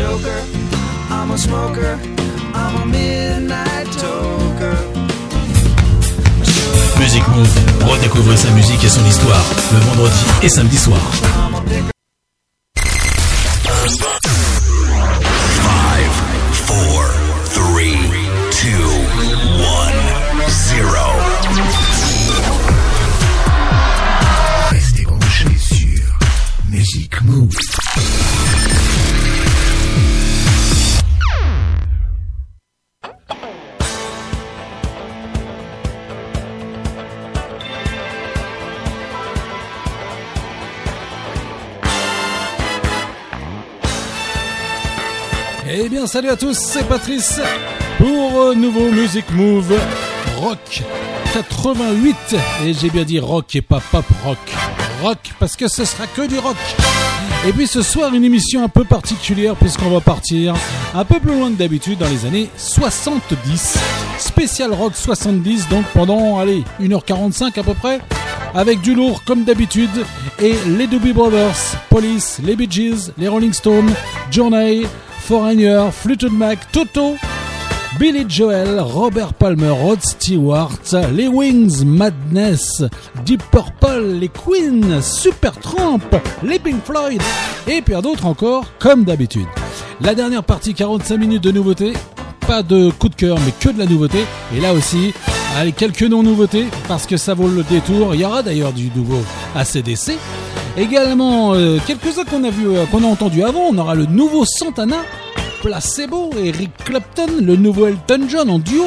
joker. I'm a smoker. I'm a midnight toker. Music Move, redécouvrez sa musique et son histoire le vendredi et samedi soir. Five, four, three, two, one, zero. Restez branchés sur Music Move. Salut à tous, c'est Patrice pour un nouveau Music Move Rock 88. Et j'ai bien dit rock et pas pop rock. Rock parce que ce sera que du rock. Et puis ce soir, une émission un peu particulière puisqu'on va partir un peu plus loin que d'habitude dans les années 70. Spécial rock 70, donc pendant, allez, 1h45 à peu près. Avec du lourd comme d'habitude. Et les Doobie Brothers, Police, les Bee Gees, les Rolling Stones, Journey, Foreigner, Fleetwood Mac, Toto, Billy Joel, Robert Palmer, Rod Stewart, les Wings, Madness, Deep Purple, les Queen, Supertramp, les Pink Floyd et puis d'autres encore, comme d'habitude. La dernière partie, 45 minutes de nouveautés, pas de coup de cœur, mais que de la nouveauté. Et là aussi, quelques non-nouveautés, parce que ça vaut le détour. Il y aura d'ailleurs du nouveau ACDC. Également, euh, quelques-uns qu'on a vu, euh, avant. On aura le nouveau Santana, Placebo, Eric Clapton, le nouveau Elton John en duo,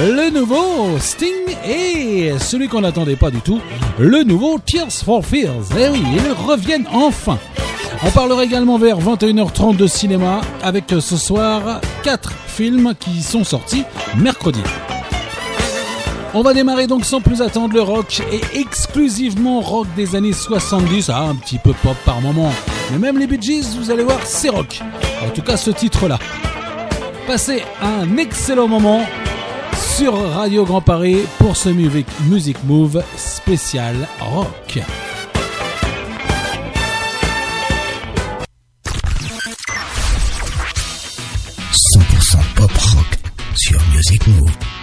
le nouveau Sting et celui qu'on n'attendait pas du tout, le nouveau Tears for Fears. Eh oui, ils reviennent enfin. On parlera également vers 21h30 de cinéma avec euh, ce soir quatre films qui sont sortis mercredi. On va démarrer donc sans plus attendre le rock et exclusivement rock des années 70, ah, un petit peu pop par moment. Mais même les Bee vous allez voir, c'est rock. En tout cas, ce titre-là. Passez un excellent moment sur Radio Grand Paris pour ce Music, Move spécial rock. pop rock sur Music Move.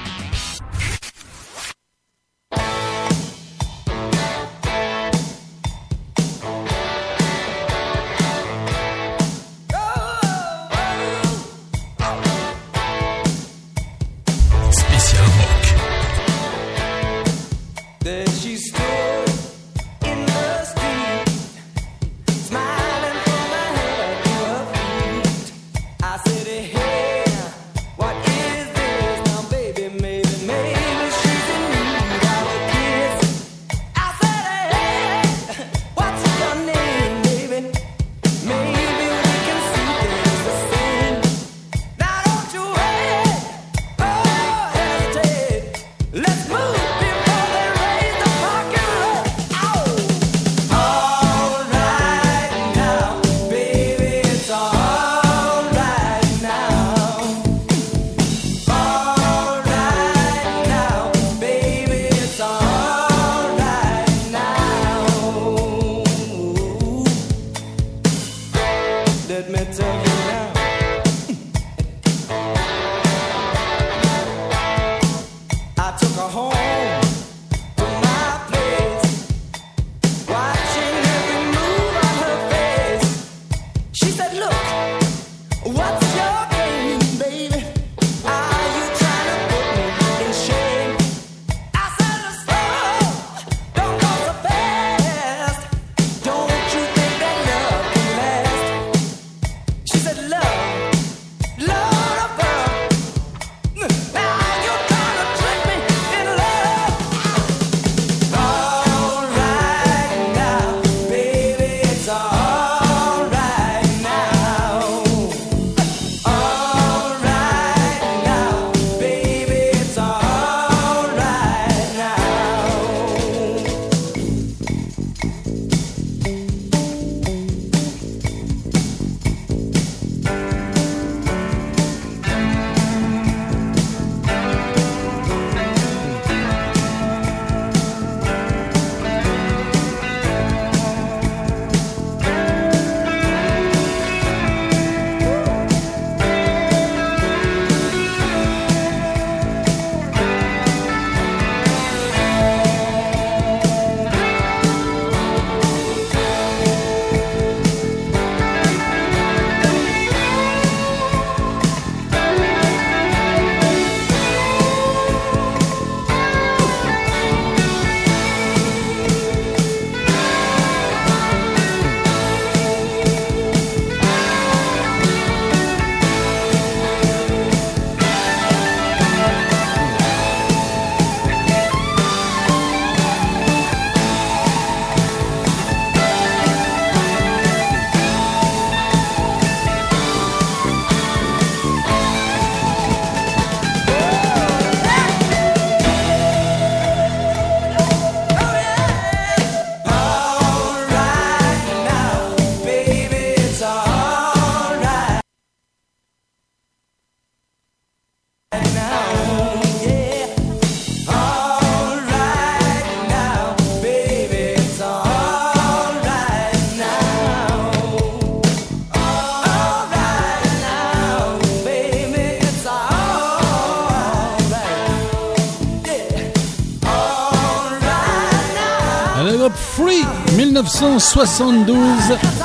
1972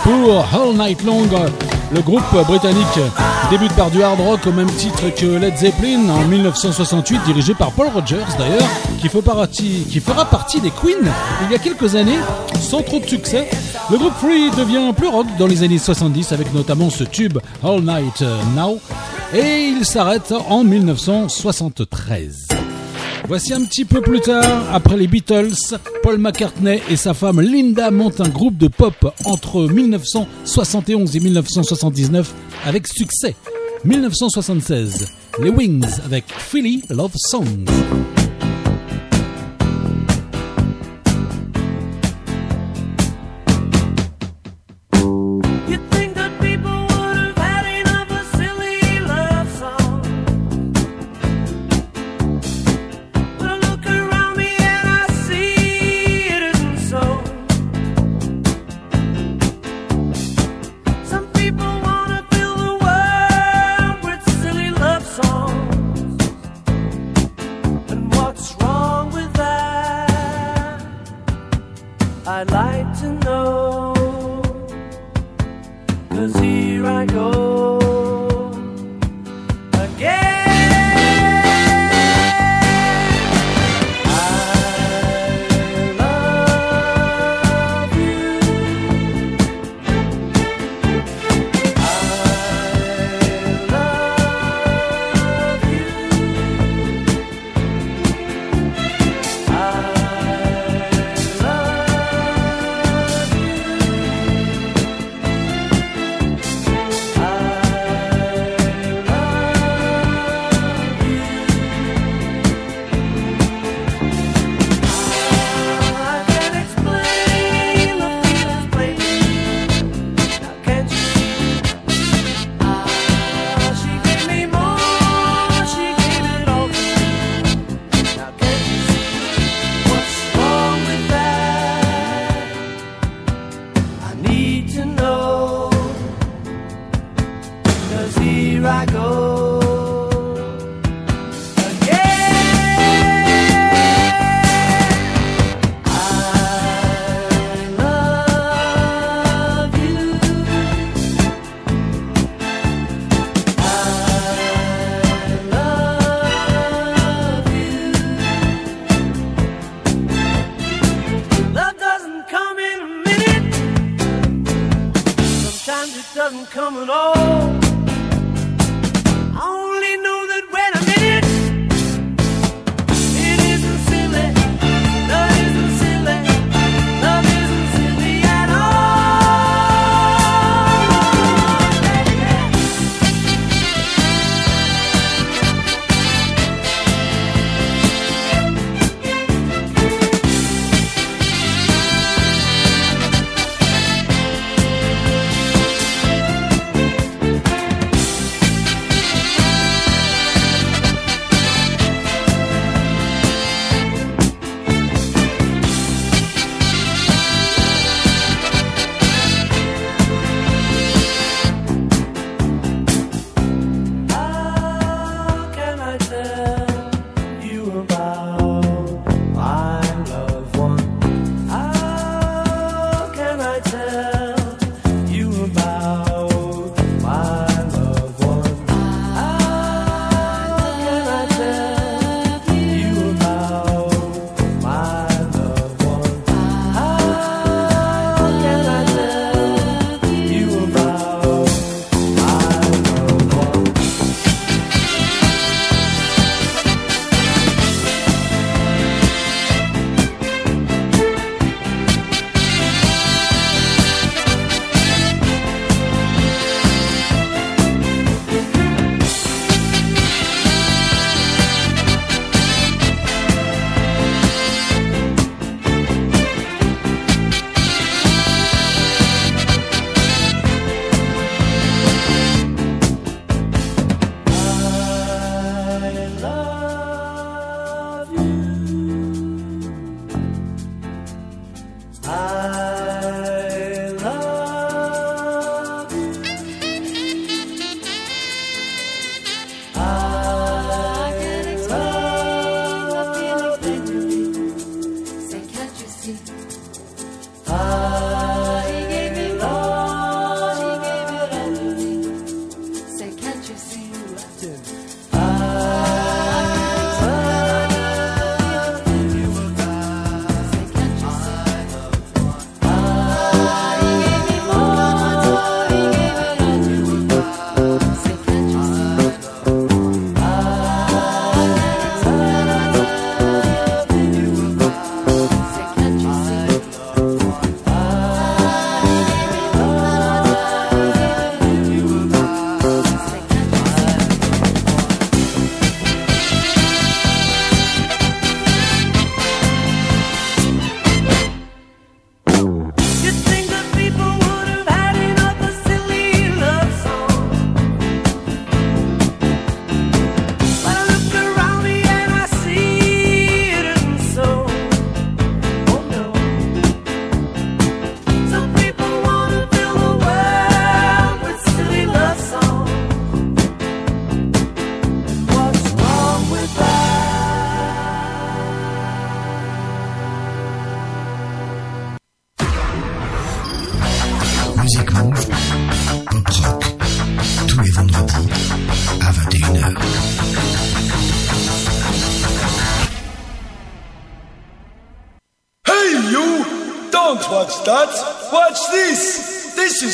pour All Night Long. Le groupe britannique débute par du hard rock au même titre que Led Zeppelin en 1968, dirigé par Paul Rogers d'ailleurs, qui, fera partie des Queen il y a quelques années, sans trop de succès. Le groupe Free devient plus rock dans les années 70 avec notamment ce tube All Night Now et il s'arrête en 1973. Voici un petit peu plus tard, après les Beatles, Paul McCartney et sa femme Linda montent un groupe de pop entre 1971 et 1979 avec succès. 1976, les Wings avec Philly Love Songs. coming on.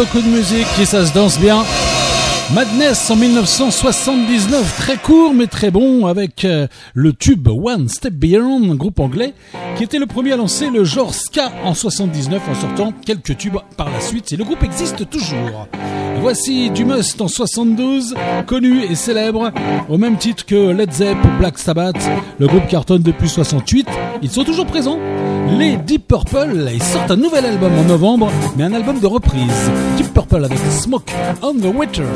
Beaucoup de musique, et ça se danse bien. Madness en 1979, très court mais très bon, avec euh, le tube One Step Beyond, un groupe anglais, qui était le premier à lancer le genre ska en 79 en sortant quelques tubes par la suite, et le groupe existe toujours. Voici du Must en 72, connu et célèbre, au même titre que Led Zepp ou Black Sabbath. Le groupe cartonne depuis 68, ils sont toujours présents. Les Deep Purple, ils sortent un nouvel album en novembre, mais un album de reprise. Deep Purple avec Smoke on the Water.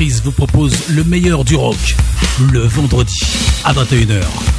Vous propose le meilleur du rock le vendredi à 21h.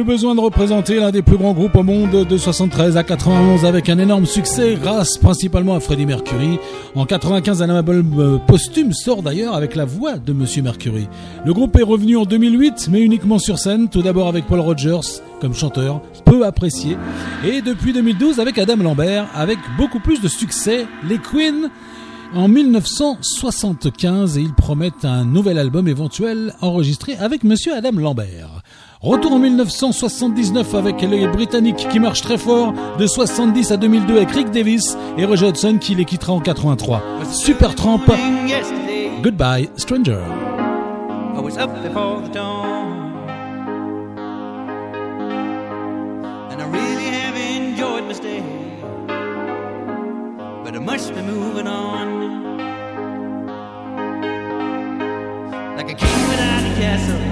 Plus besoin de représenter l'un des plus grands groupes au monde de 73 à 91 avec un énorme succès grâce principalement à Freddie Mercury. En 95, un album euh, posthume sort d'ailleurs avec la voix de Monsieur Mercury. Le groupe est revenu en 2008 mais uniquement sur scène, tout d'abord avec Paul Rogers comme chanteur, peu apprécié, et depuis 2012 avec Adam Lambert avec beaucoup plus de succès. Les Queens en 1975 et ils promettent un nouvel album éventuel enregistré avec Monsieur Adam Lambert. Retour en 1979 avec les Britanniques qui marchent très fort de 70 à 2002 avec Rick Davis et Roger Hudson qui les quittera en 83. Super Tramp, Goodbye Stranger. I was up before the dawn. And I really have enjoyed my stay. But I must be moving on. Like a king without a castle,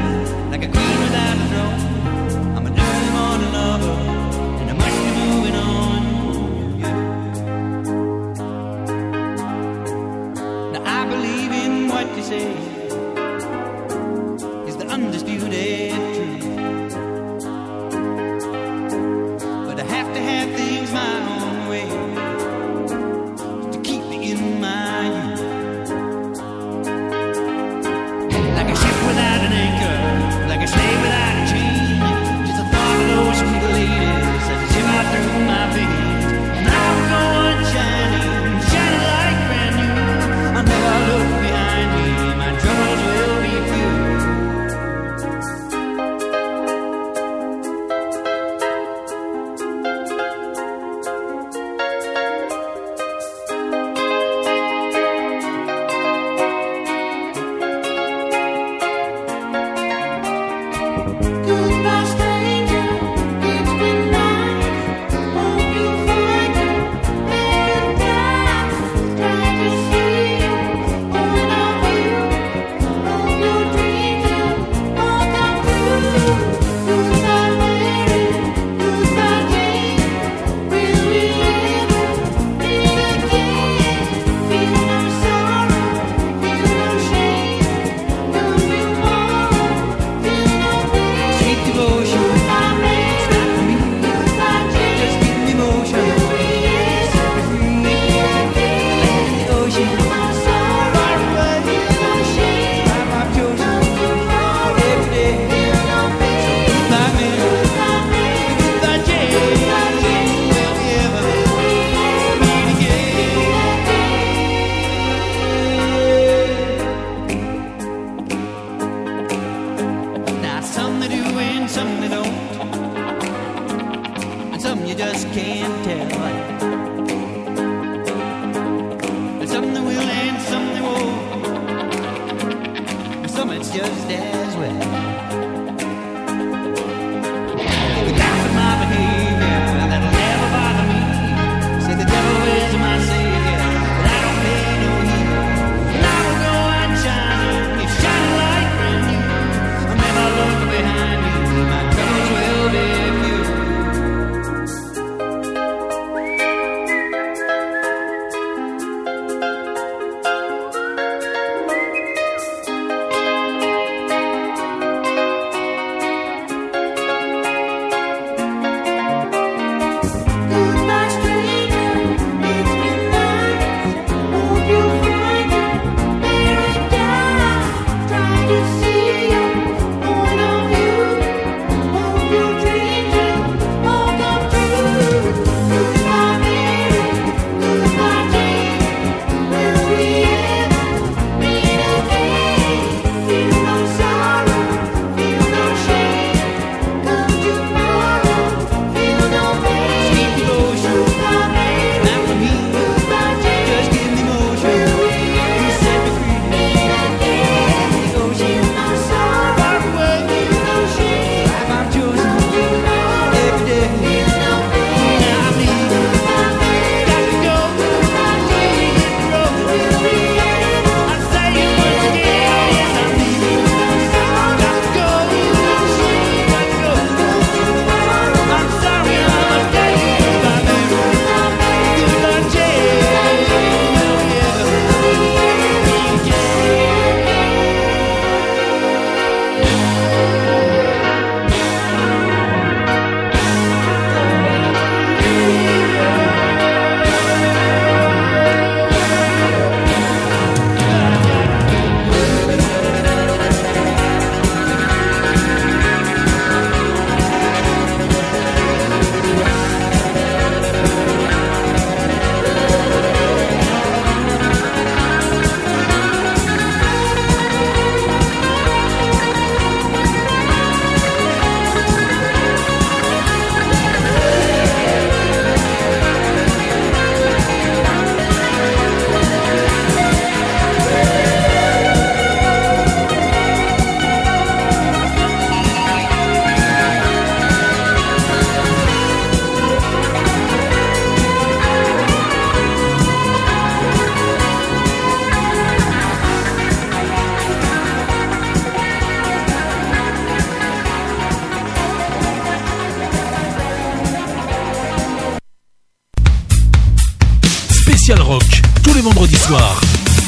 tous les vendredis soirs,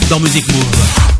dans Music Move.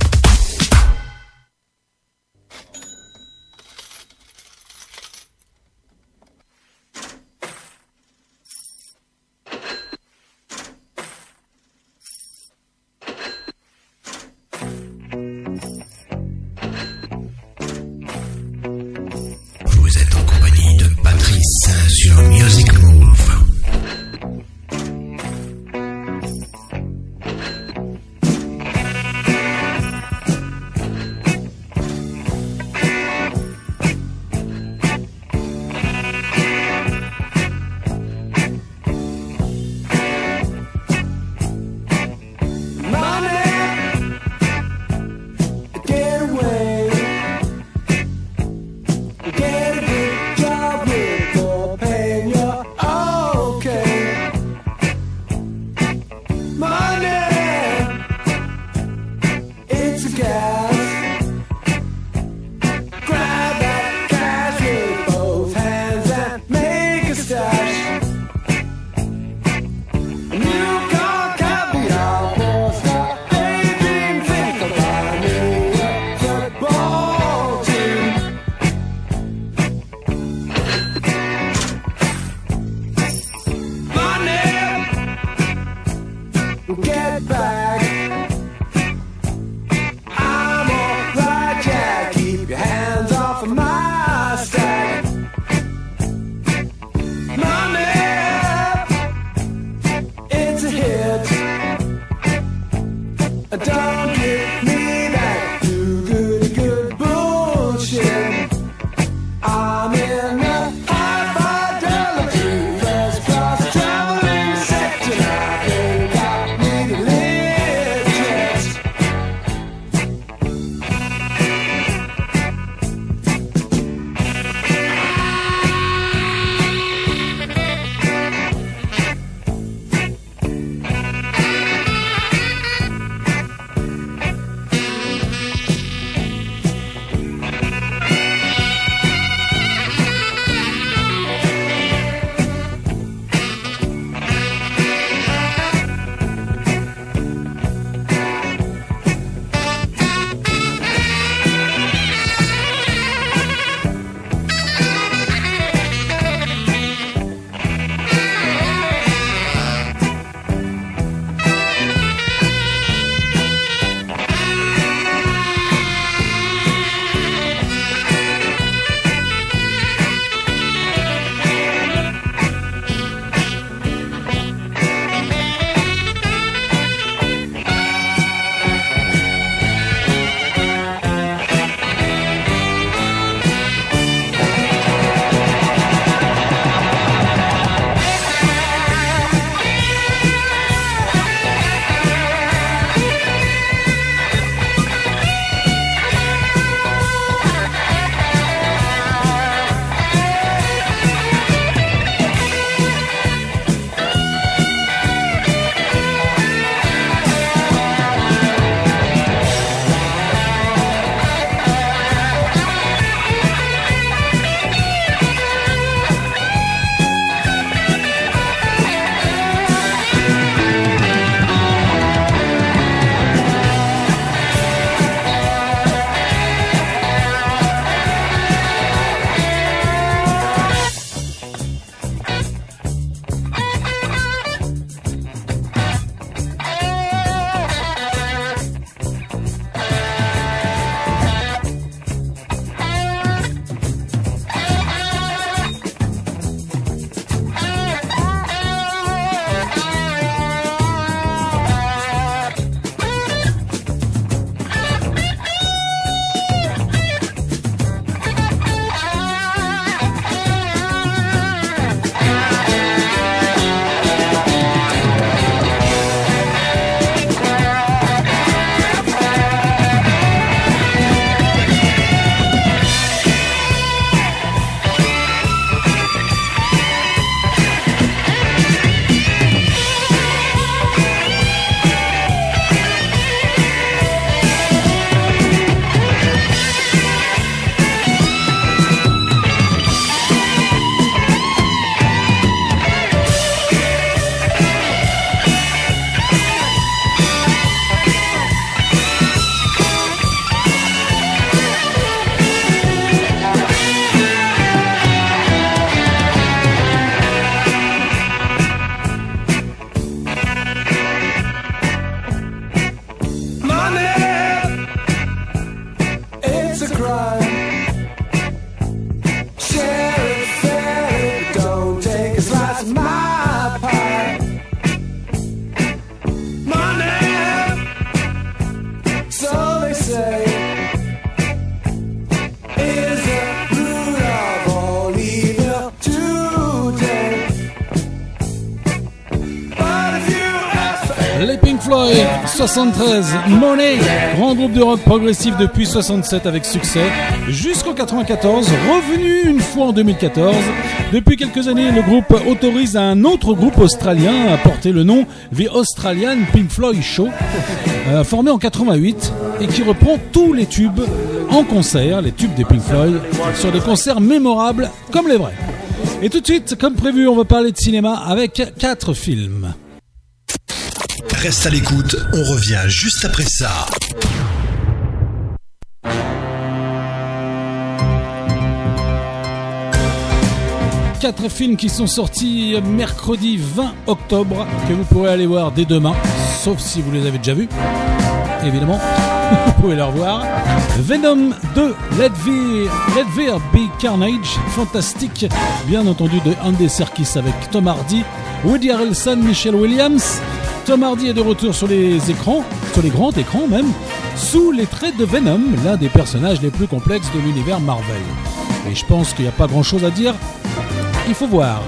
73, Money, grand groupe de rock progressif depuis 67 avec succès, jusqu'en 94, revenu une fois en 2014. Depuis quelques années, le groupe autorise un autre groupe australien à porter le nom The Australian Pink Floyd Show, euh, formé en 88 et qui reprend tous les tubes en concert, les tubes des Pink Floyd, sur des concerts mémorables comme les vrais. Et tout de suite, comme prévu, on va parler de cinéma avec quatre films. Reste à l'écoute, on revient juste après ça. quatre films qui sont sortis mercredi 20 octobre que vous pourrez aller voir dès demain, sauf si vous les avez déjà vus, évidemment. Vous pouvez les revoir. Venom 2, Let There, Let There Be Carnage, fantastique, bien entendu de Andy Serkis avec Tom Hardy, Woody Harrelson, Michelle Williams. Tom Hardy est de retour sur les écrans, sur les grands écrans même, sous les traits de Venom, l'un des personnages les plus complexes de l'univers Marvel. Et je pense qu'il n'y a pas grand chose à dire il faut voir.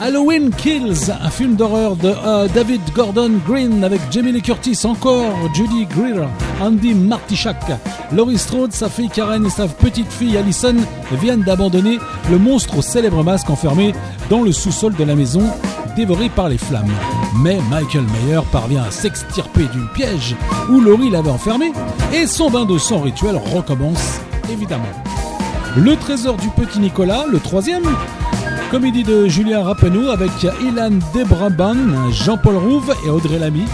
Halloween Kills, un film d'horreur de euh, David Gordon Green avec Jamie Lee Curtis, encore Judy Greer, Andy Martichak, Laurie Strode, sa fille Karen et sa petite fille Allison viennent d'abandonner le monstre au célèbre masque enfermé dans le sous-sol de la maison, dévoré par les flammes. Mais Michael Mayer parvient à s'extirper du piège où Laurie l'avait enfermé et son bain de sang rituel recommence, évidemment. Le trésor du petit Nicolas, le troisième, comédie de Julien Rappenou avec Ilan Debraban, Jean-Paul Rouve et Audrey Lamy.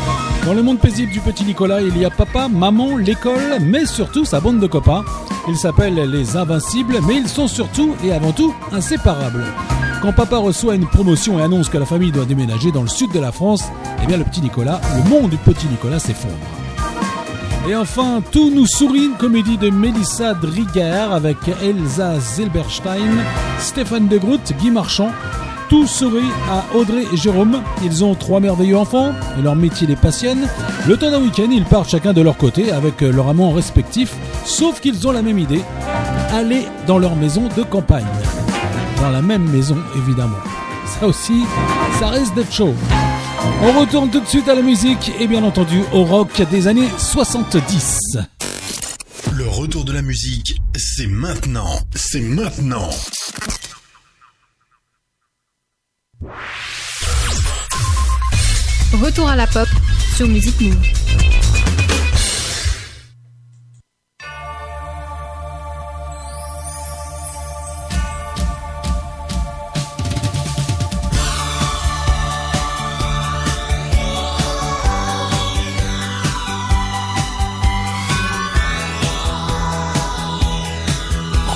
Dans le monde paisible du petit Nicolas, il y a papa, maman, l'école, mais surtout sa bande de copains. Ils s'appellent les Invincibles, mais ils sont surtout et avant tout inséparables. Quand papa reçoit une promotion et annonce que la famille doit déménager dans le sud de la France, eh bien le petit Nicolas, le monde du petit Nicolas s'effondre. Et enfin, Tout nous sourit, une comédie de Mélissa Driguer avec Elsa Zilberstein, Stéphane De Groot, Guy Marchand. Tout sourit à Audrey et Jérôme. Ils ont trois merveilleux enfants et leur métier les passionne. Le temps d'un week-end, ils partent chacun de leur côté avec leur amant respectif, sauf qu'ils ont la même idée aller dans leur maison de campagne. Dans la même maison, évidemment. Ça aussi, ça risque d'être chaud. On retourne tout de suite à la musique et bien entendu au rock des années 70. Le retour de la musique, c'est maintenant. C'est maintenant. Retour à la pop sur Music Move.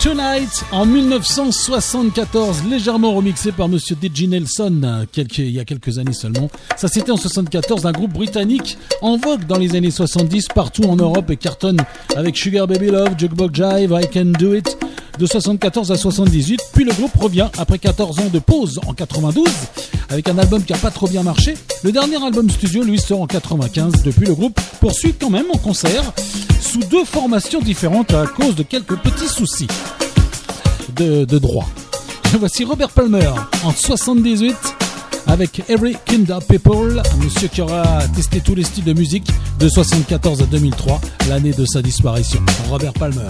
Tonight en 1974, légèrement remixé par Monsieur DJ Nelson euh, il y a quelques années seulement. Ça c'était en 74, un groupe britannique en vogue dans les années 70 partout en Europe et cartonne avec Sugar Baby Love, Jukebox Jive, I Can Do It de 74 à 78. Puis le groupe revient après 14 ans de pause en 92 avec un album qui a pas trop bien marché. Le dernier album studio lui sort en 95. Depuis le groupe poursuit quand même en concert sous deux formations différentes à cause de quelques petits soucis de, droit. Voici Robert Palmer en 78 avec Every Kind of People, monsieur qui aura testé tous les styles de musique de 74 à 2003, l'année de sa disparition. Robert Palmer.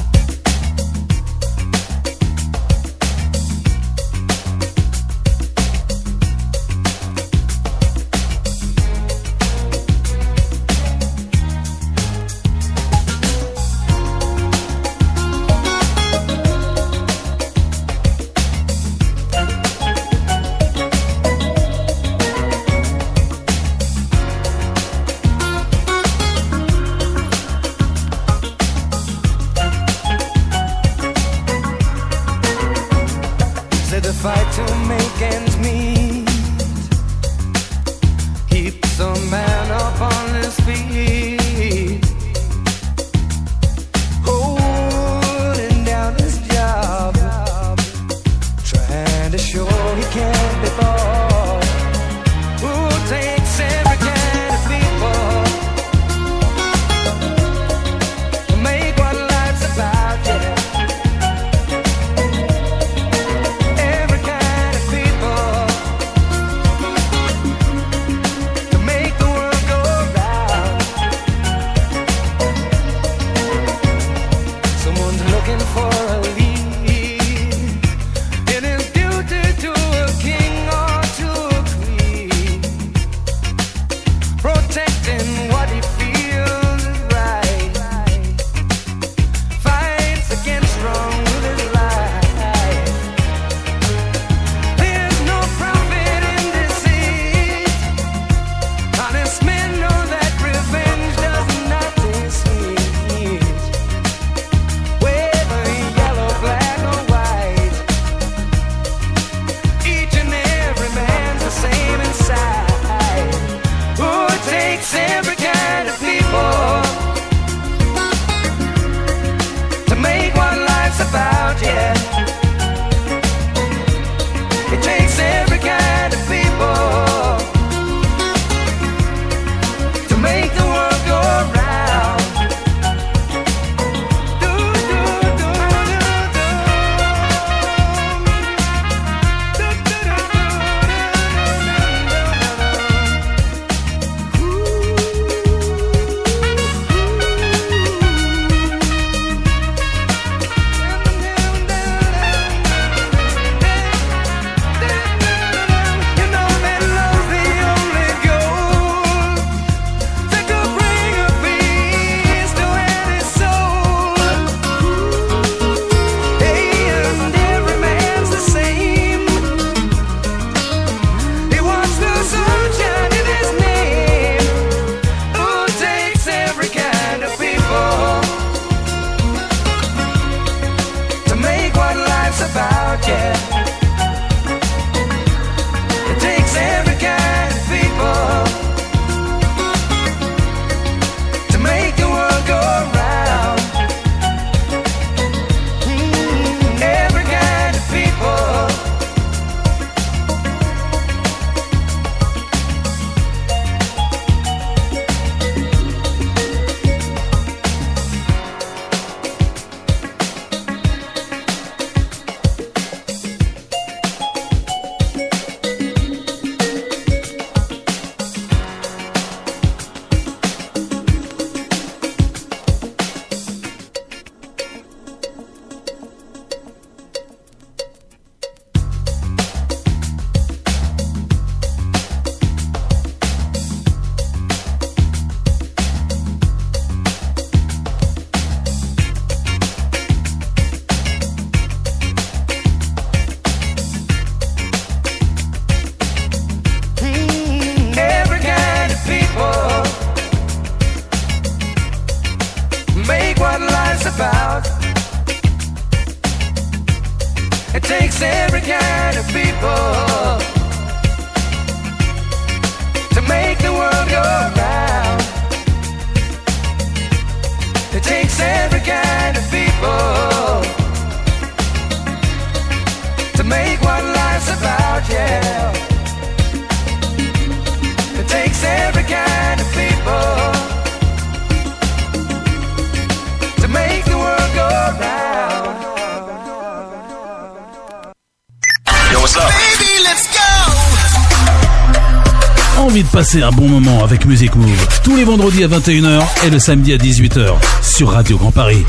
envie de passer un bon moment avec Music Move tous les vendredis à 21h et le samedi à 18h sur Radio Grand Paris.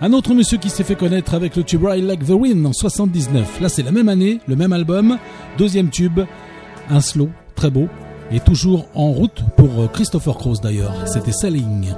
Un autre monsieur qui s'est fait connaître avec le tube I Like the Wind en 79. Là, c'est la même année, le même album, deuxième tube, un slow, très beau, et toujours en route pour euh, Christopher Cross d'ailleurs. C'était Selling.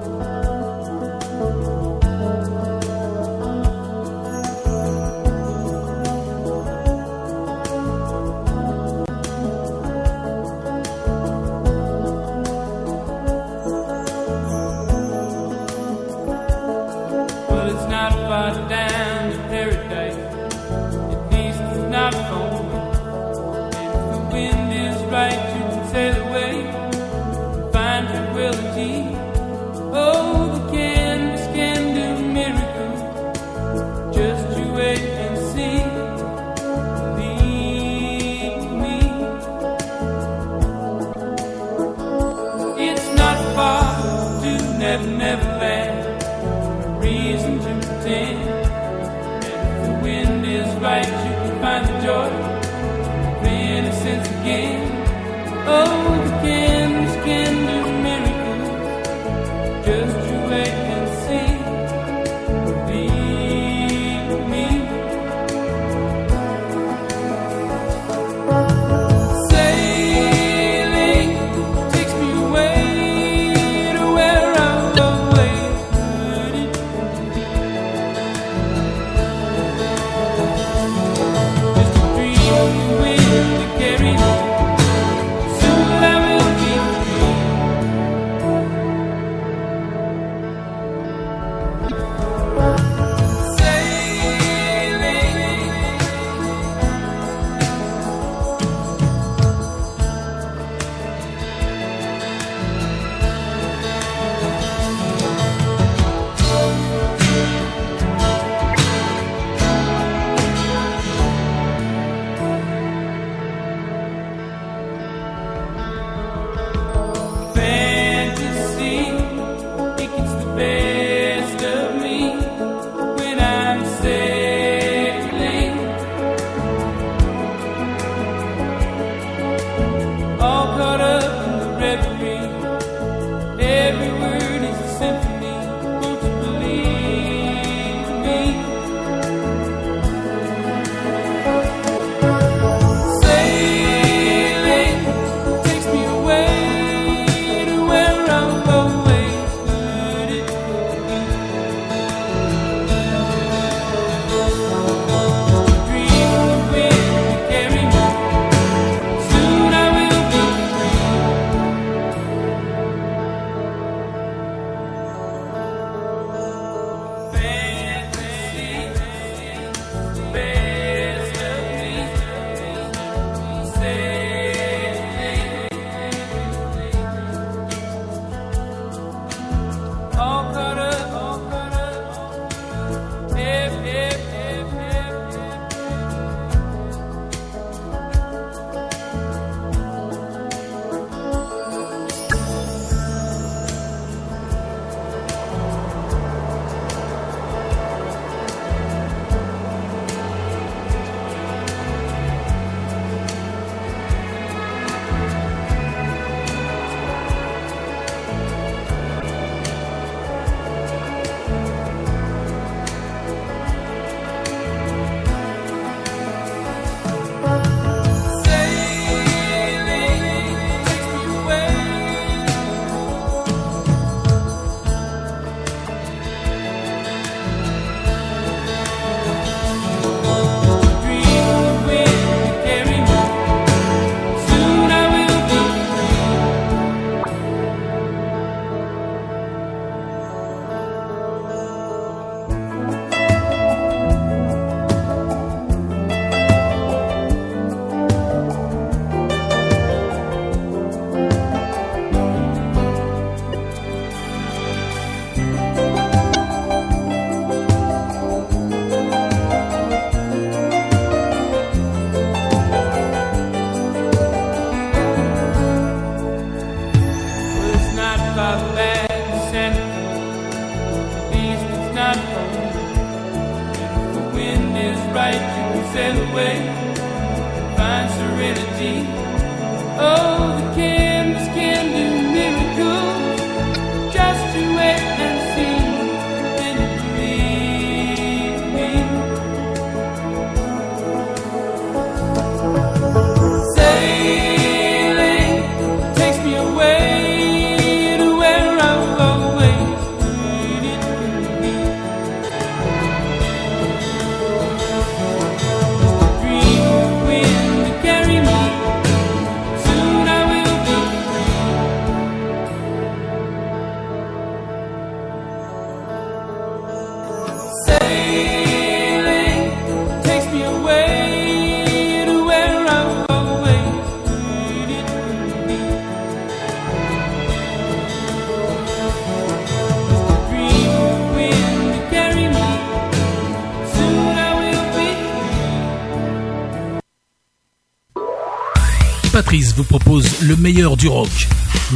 vous propose le meilleur du rock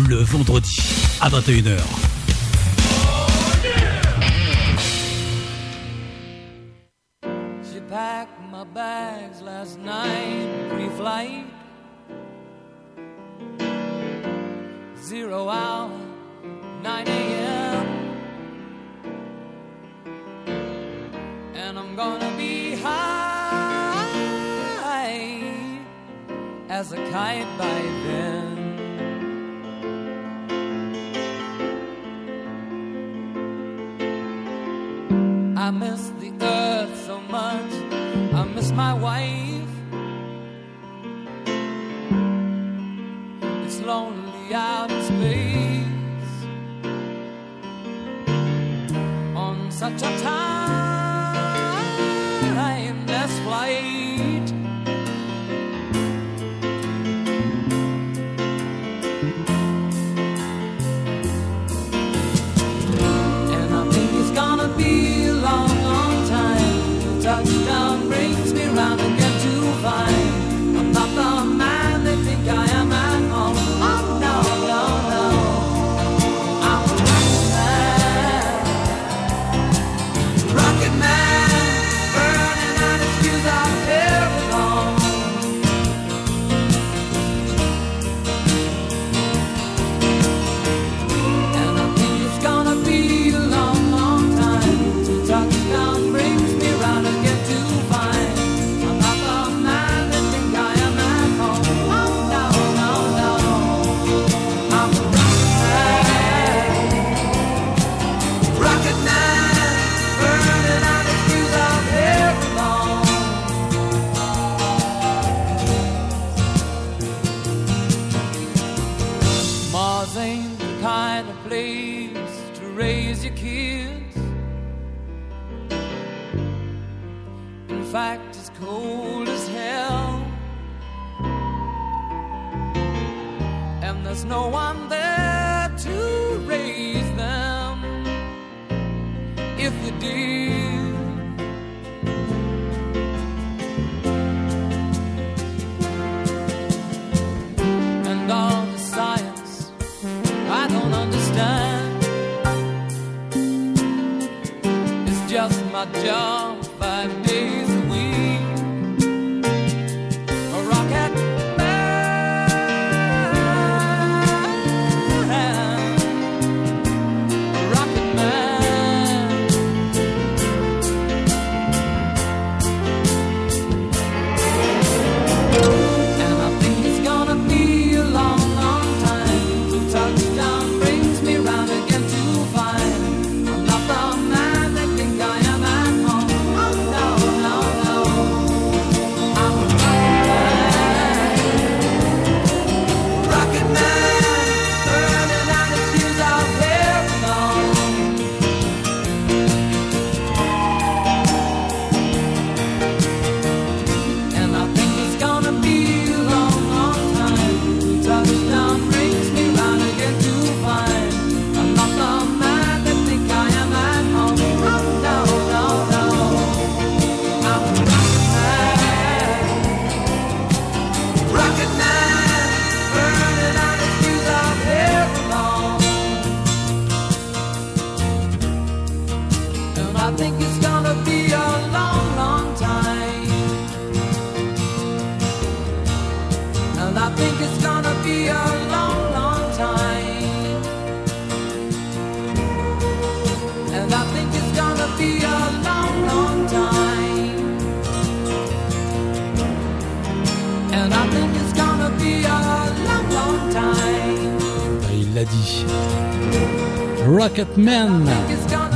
le vendredi à 21h.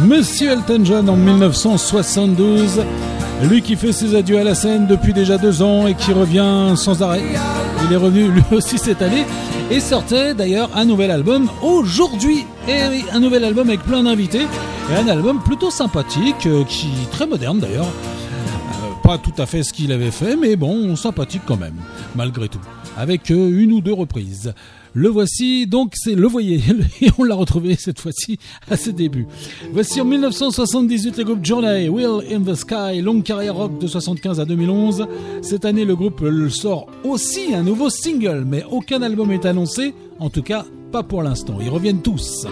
Monsieur Elton John en 1972. Lui qui fait ses adieux à la scène depuis déjà deux ans et qui revient sans arrêt. Il est revenu lui aussi cette année et sortait d'ailleurs un nouvel album aujourd'hui. Et un nouvel album avec plein d'invités et un album plutôt sympathique, euh, qui très moderne d'ailleurs. Euh, pas tout à fait ce qu'il avait fait, mais bon, sympathique quand même, malgré tout. Avec euh, une ou deux reprises. Le voici, donc c'est le voyez, et on l'a retrouvé cette fois-ci à ses débuts. Voici en 1978 le groupe Journey, Will in the Sky, longue carrière rock de 75 à 2011. Cette année, le groupe sort aussi un nouveau single, mais aucun album est annoncé, en tout cas pas pour l'instant. Ils reviennent tous.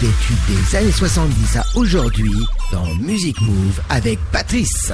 Des des années 70 à aujourd'hui dans Music Move avec Patrice.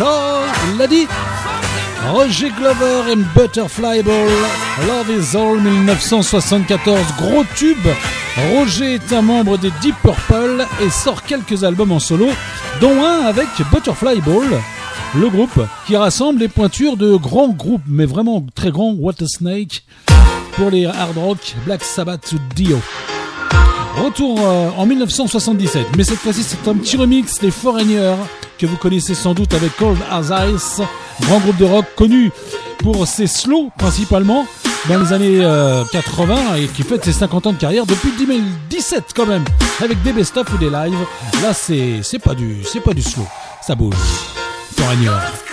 All. Il l'a dit. Roger Glover et Butterfly Ball. Love is all 1974. Gros tube. Roger est un membre des Deep Purple et sort quelques albums en solo, dont un avec Butterfly Ball. Le groupe qui rassemble les pointures de grands groupes, mais vraiment très grands, a Snake, pour les hard rock, Black Sabbath Dio. Retour euh, en 1977, mais cette fois-ci c'est un petit remix des Foreigners que vous connaissez sans doute avec Cold as Ice, grand groupe de rock connu pour ses slows principalement dans les années euh, 80 et qui fête ses 50 ans de carrière depuis 2017 quand même avec des best-of ou des lives. Là c'est pas du slow, ça bouge. Foreigners.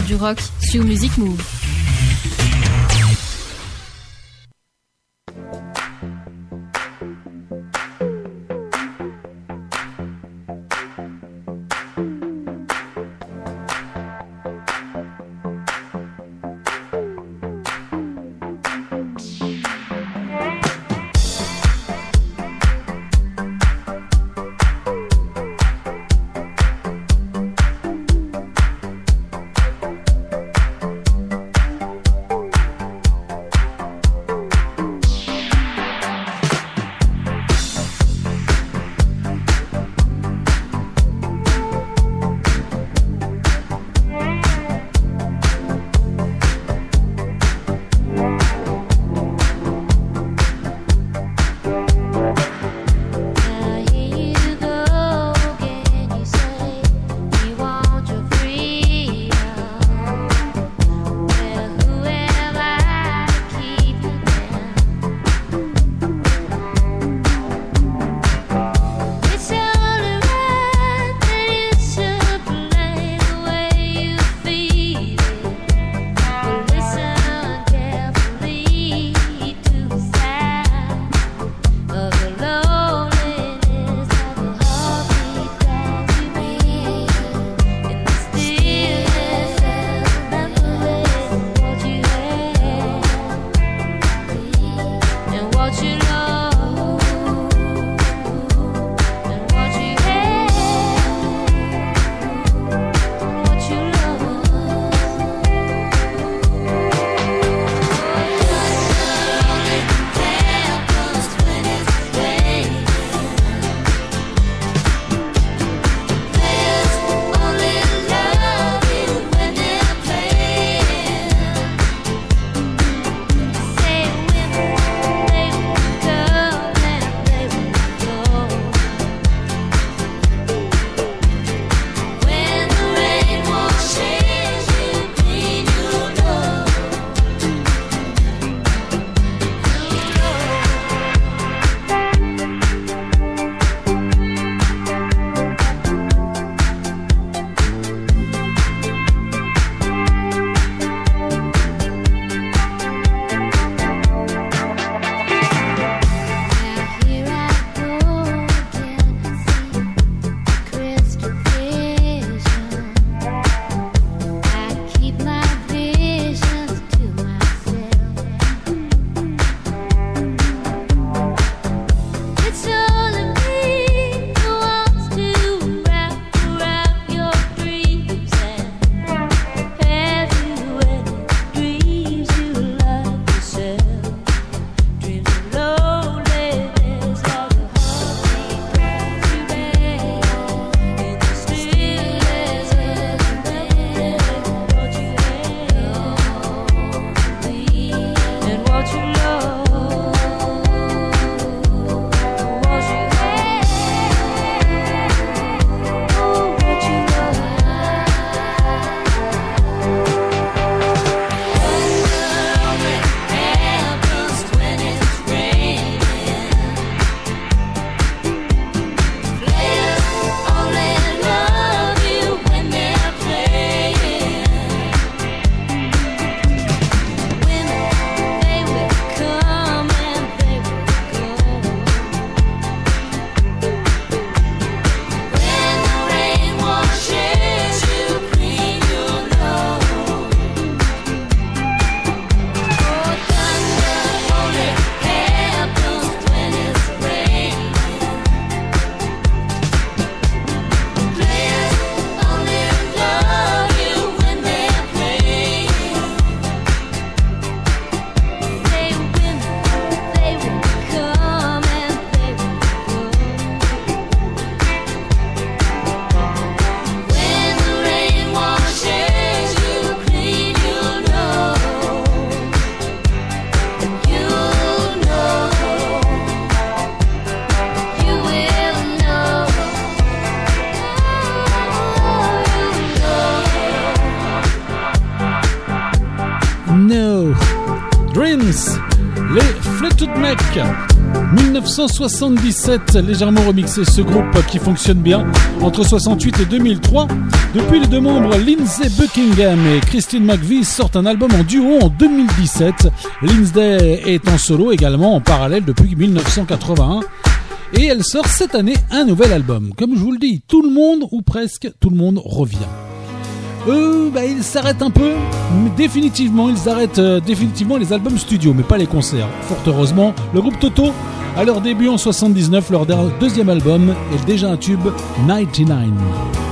Du rock sur Music Move. 1977, légèrement remixé ce groupe qui fonctionne bien entre 68 et 2003. Depuis les deux membres Lindsay Buckingham et Christine McVie sortent un album en duo en 2017. Lindsay est en solo également en parallèle depuis 1981. Et elle sort cette année un nouvel album. Comme je vous le dis, tout le monde, ou presque tout le monde, revient. Eux, bah, ils s'arrêtent un peu, mais définitivement, ils arrêtent euh, définitivement les albums studio, mais pas les concerts. Fort heureusement, le groupe Toto, à leur début en 79, leur deuxième album est déjà un tube, 99.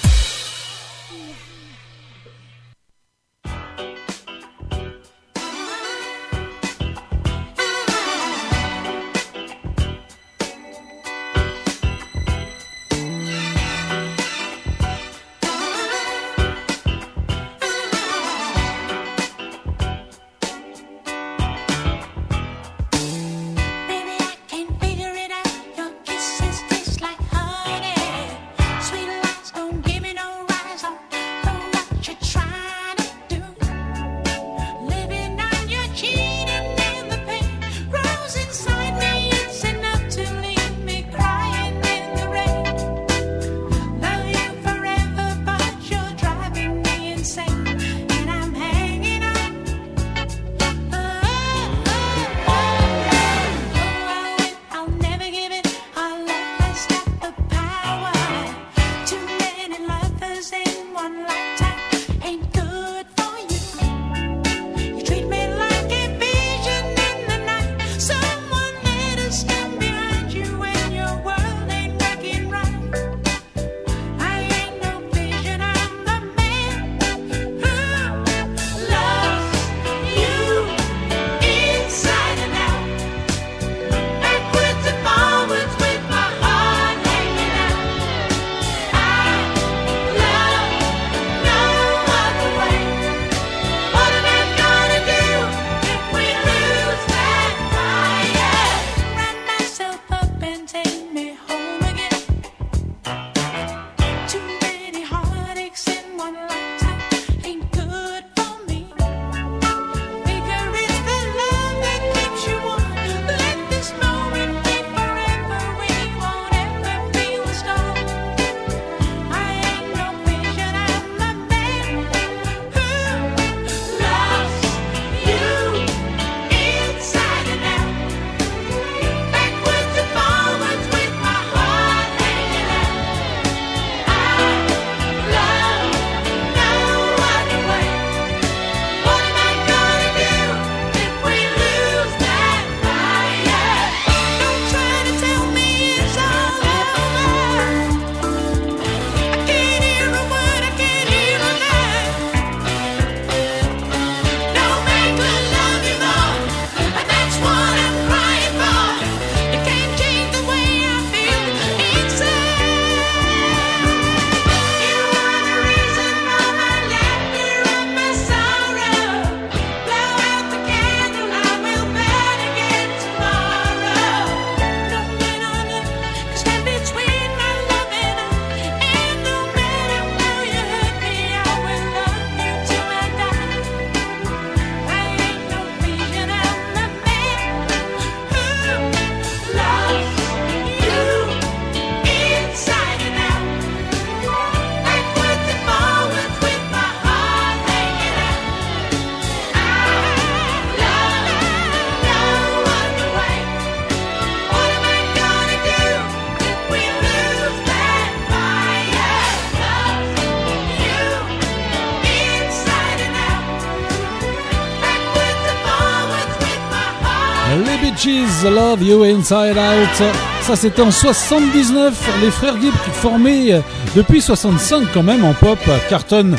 Inside Out. Ça, c'était en 79. Les frères Gibb formés euh, depuis 65 quand même en pop, euh, carton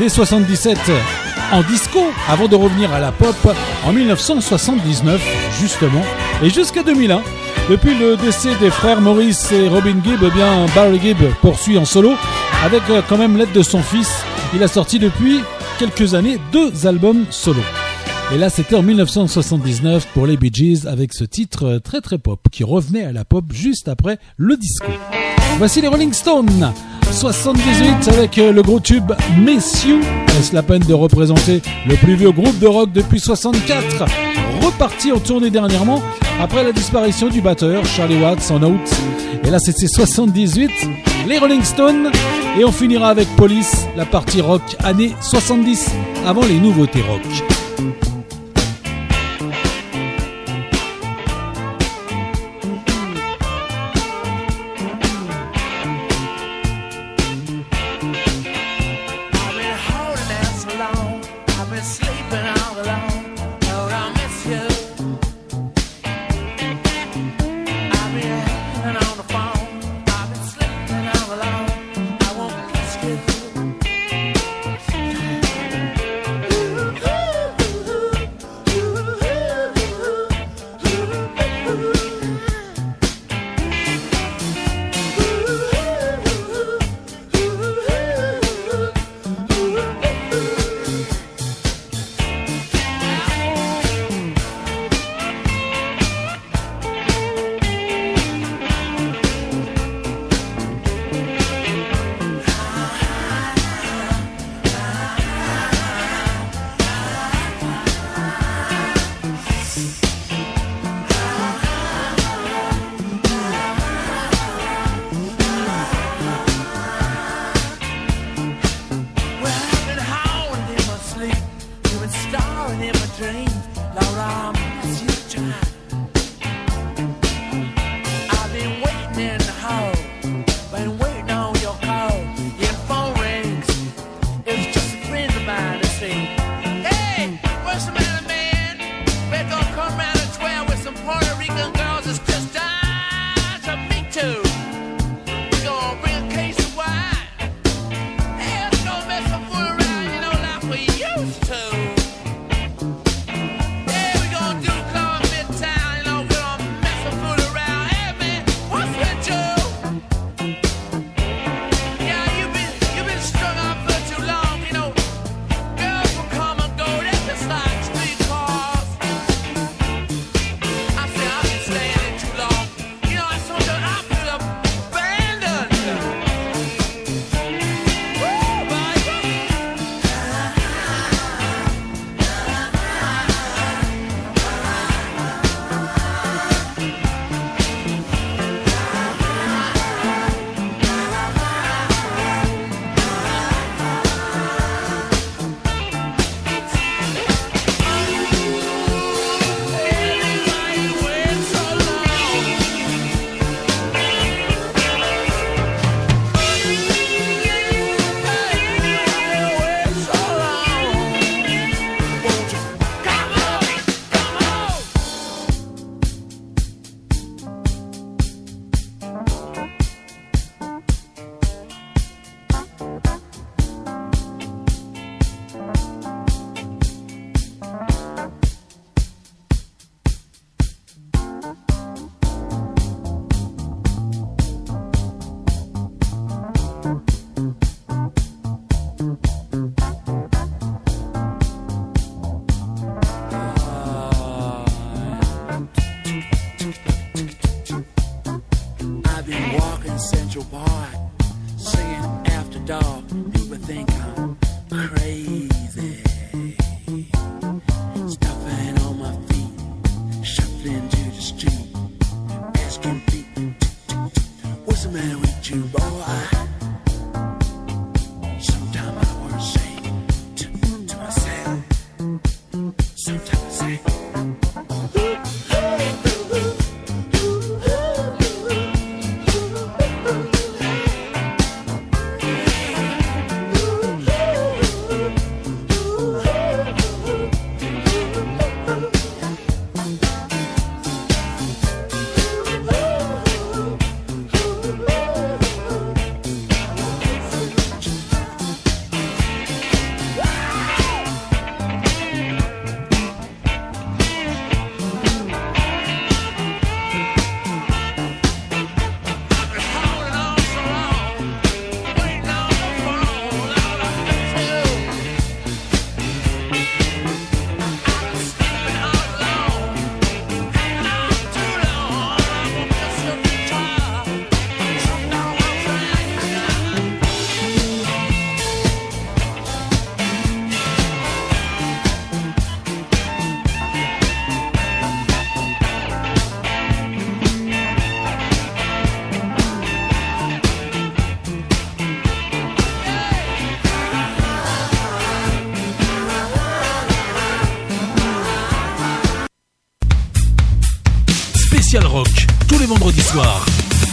dès 77 en disco avant de revenir à la pop en 1979 justement et jusqu'à 2001. Depuis le décès des frères Maurice et Robin Gibb, eh Barry Gibb poursuit en solo avec euh, quand même l'aide de son fils. Il a sorti depuis quelques années deux albums solo. Et là, c'était en 1979 pour les Bee Gees avec ce titre très très pop qui revenait à la pop juste après le disco. Voici les Rolling Stones 78 avec euh, le gros tube Miss You. Est-ce la peine de représenter le plus vieux groupe de rock depuis 64 Reparti en tournée dernièrement après la disparition du batteur Charlie Watts en août. Et là, c'était 78, les Rolling Stones. Et on finira avec Police, la partie rock années 70 avant les nouveautés rock.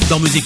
Dans Music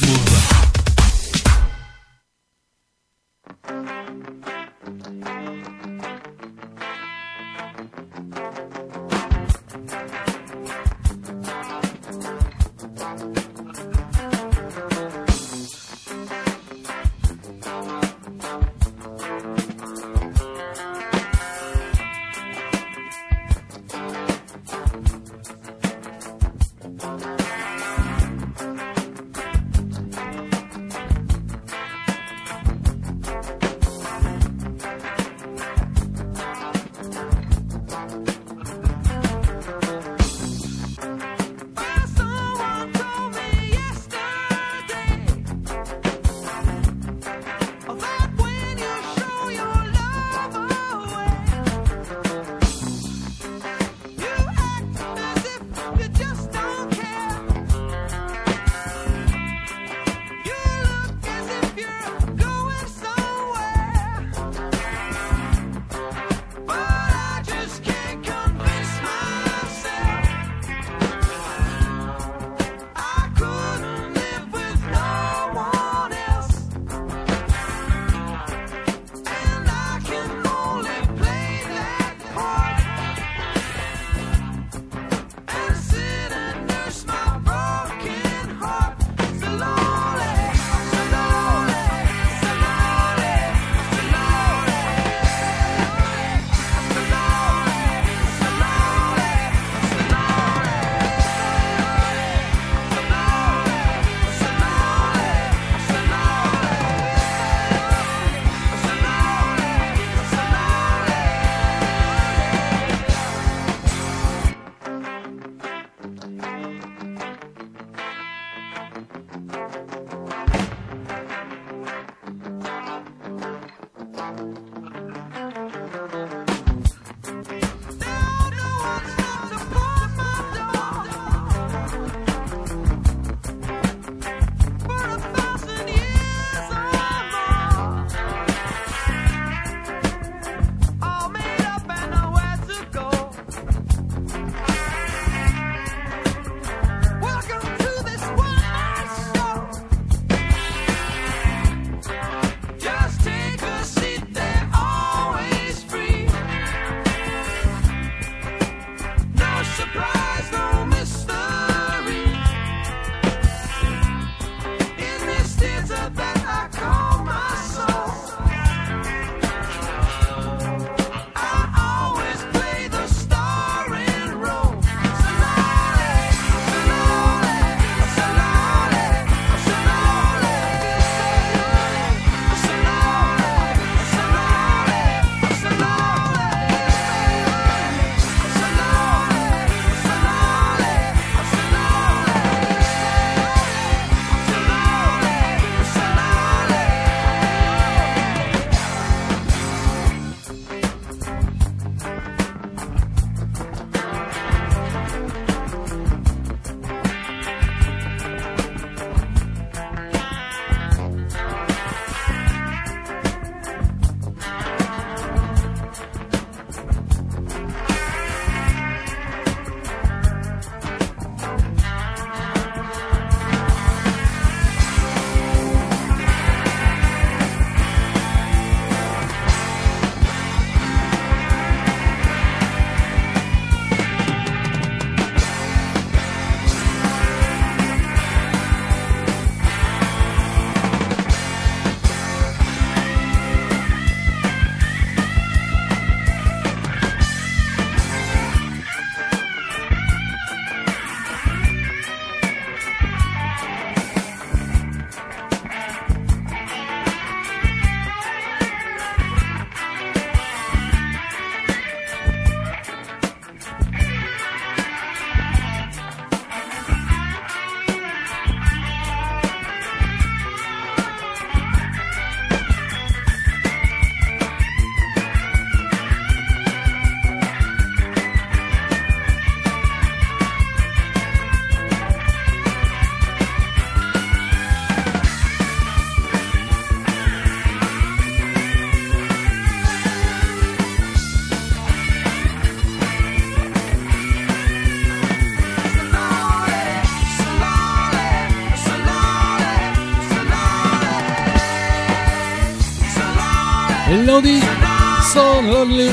So Lonely.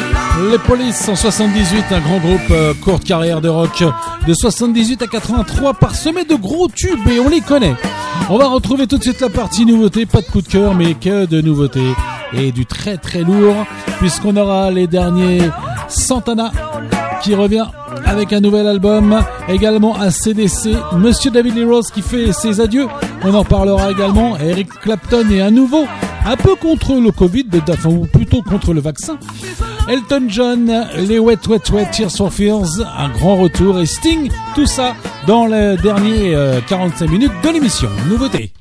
Les Police en 78, un grand groupe euh, courte carrière de rock de 78 à 83 parsemé de gros tubes et on les connaît. On va retrouver tout de suite la partie nouveauté, pas de coup de cœur mais que de nouveautés et du très très lourd puisqu'on aura les derniers Santana qui revient avec un nouvel album, également à CDC, Monsieur David Lee Roth qui fait ses adieux, on en parlera également, Eric Clapton et un nouveau, un peu contre le Covid, enfin, ou plutôt contre le vaccin, Elton John, les Wet Wet Wet Tears for Fears, un grand retour et Sting, tout ça dans les derniers euh, 45 minutes de l'émission. Nouveauté.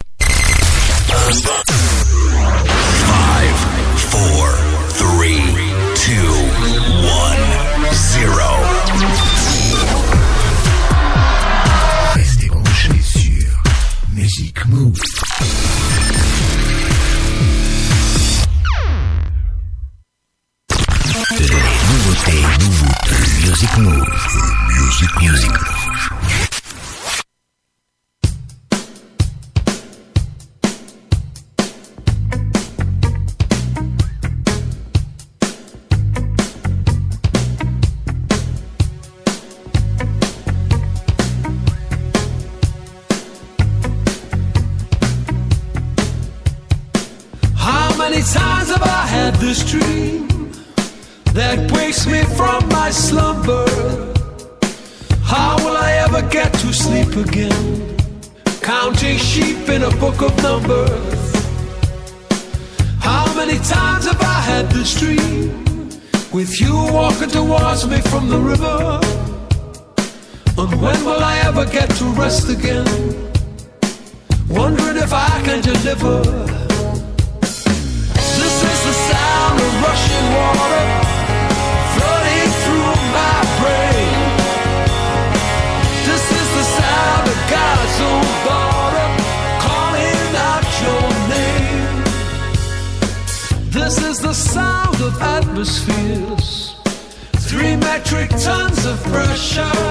To again? Wondering if I can deliver. This is the sound of rushing water flooding through my brain. This is the sound of God's own daughter calling out your name. This is the sound of atmospheres, three metric tons of pressure.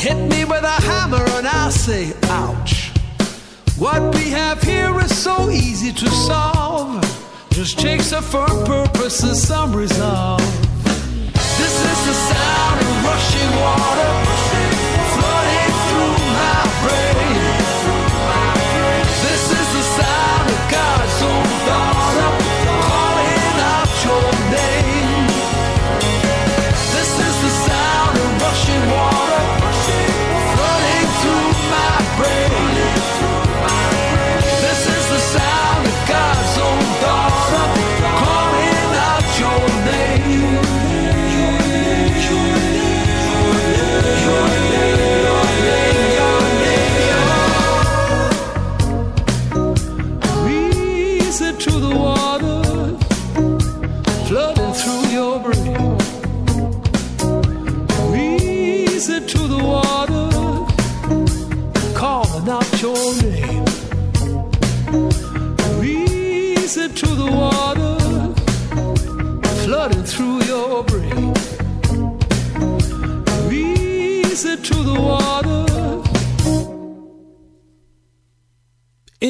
Hit me with a hammer and I'll say, ouch. What we have here is so easy to solve. Just takes a firm purpose and some resolve. This is the sound of rushing water flooding through my brain.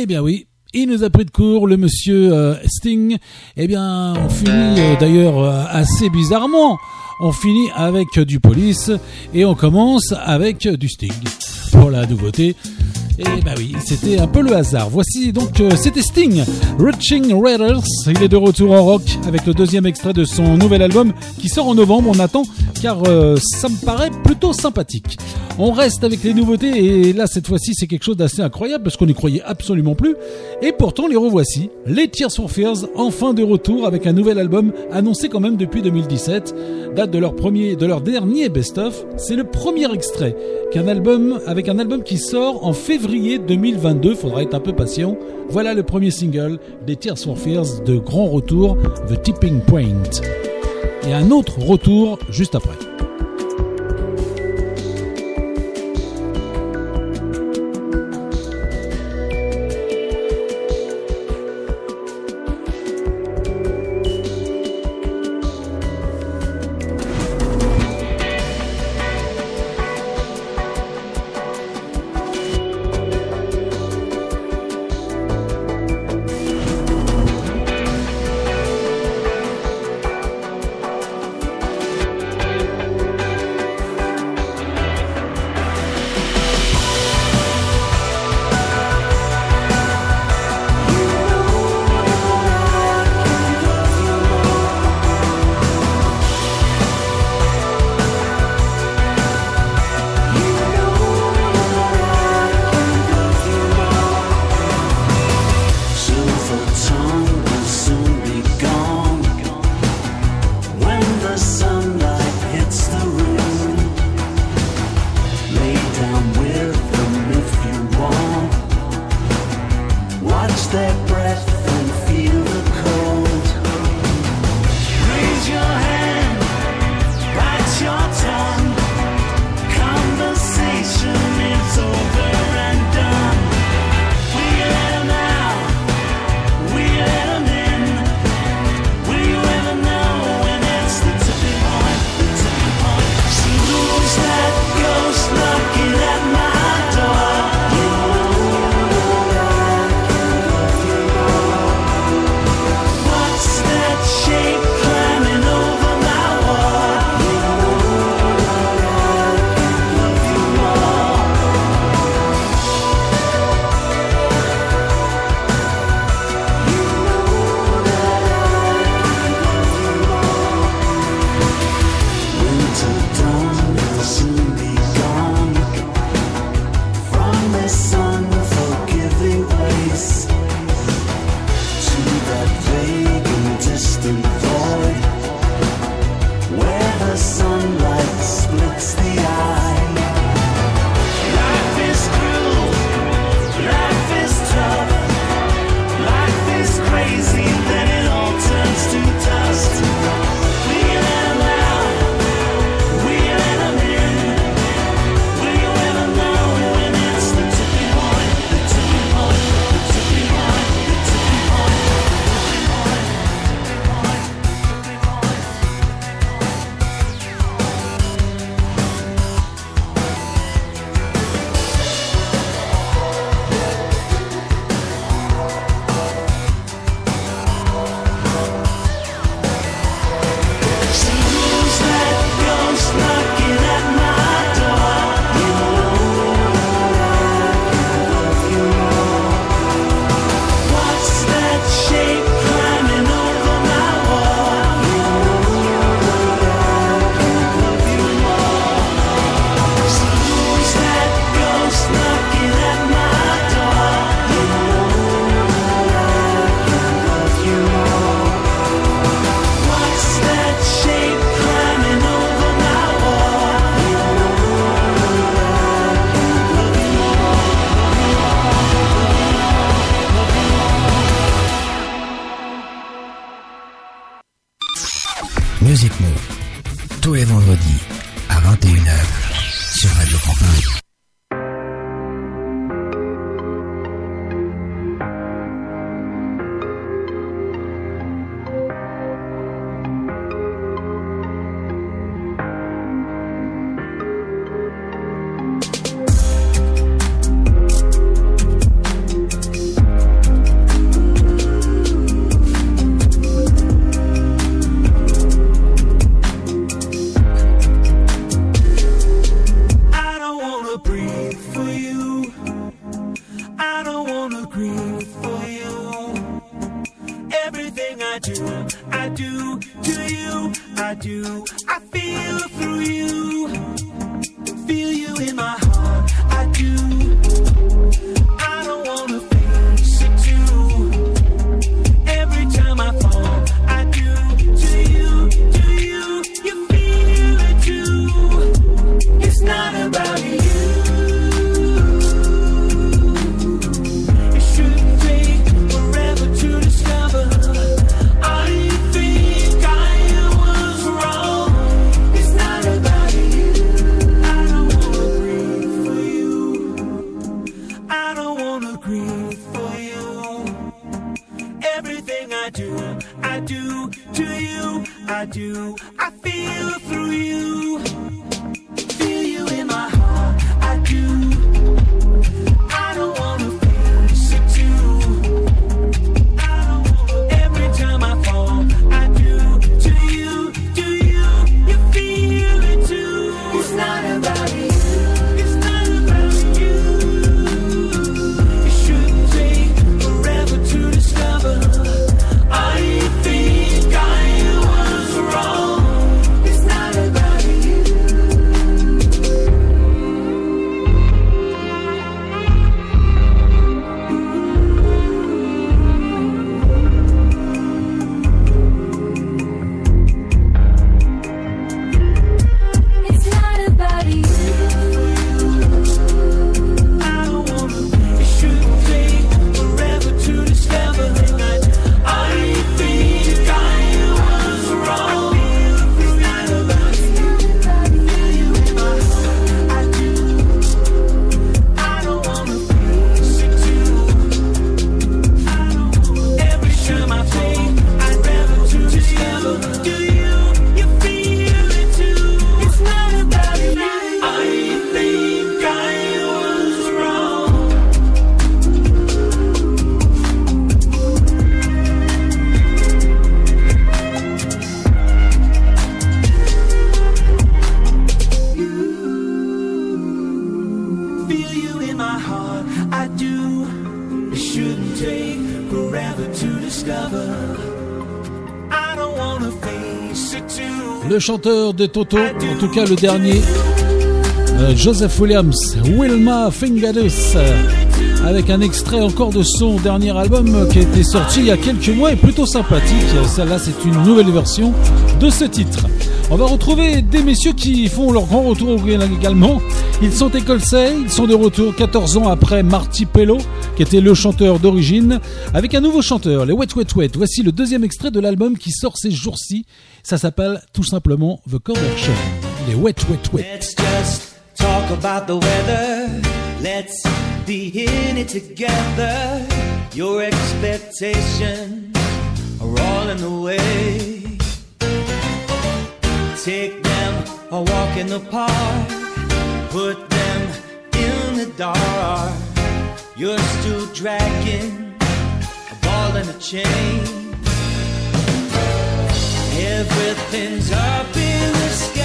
Eh bien oui, il nous a pris de court le monsieur euh, Sting. Eh bien, on finit euh, d'ailleurs euh, assez bizarrement. On finit avec du police et on commence avec du Sting pour la nouveauté. Et bah oui, c'était un peu le hasard. Voici donc, euh, c'était Sting, Reaching Raiders. Il est de retour en rock avec le deuxième extrait de son nouvel album qui sort en novembre. On attend car euh, ça me paraît plutôt sympathique. On reste avec les nouveautés et là cette fois-ci c'est quelque chose d'assez incroyable parce qu'on n'y croyait absolument plus. Et pourtant les revoici, les Tears for Fears, enfin de retour avec un nouvel album annoncé quand même depuis 2017, date de leur premier, de leur dernier best-of. C'est le premier extrait qu'un album avec un album qui sort en février 2022. Faudra être un peu patient. Voilà le premier single des Tears for Fears de grand retour, The Tipping Point. Et un autre retour juste après. Chanteur de Toto, en tout cas le dernier, euh, Joseph Williams, Wilma Fingadus, euh, avec un extrait encore de son dernier album qui a été sorti il y a quelques mois et plutôt sympathique. Celle-là, c'est une nouvelle version de ce titre. On va retrouver des messieurs qui font leur grand retour également. Ils sont écossais, ils sont de retour 14 ans après Marty Pello, qui était le chanteur d'origine, avec un nouveau chanteur, les Wet Wet Wet. Voici le deuxième extrait de l'album qui sort ces jours-ci. Ça s'appelle tout simplement The Conversion. Les Wet Wet Wet. Let's just talk about the weather. Let's be in it together. Your expectations are all in the way. Take them a walk in the park. Put them in the dark. You're still dragging and a chain. Everything's up in the sky.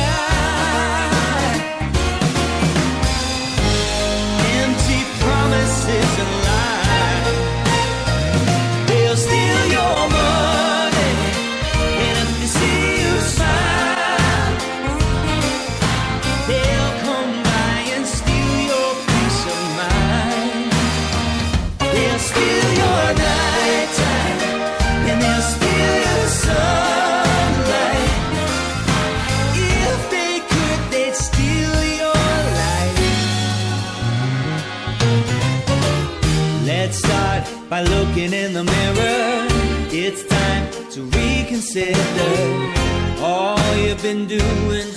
By looking in the mirror. It's time to reconsider all you've been doing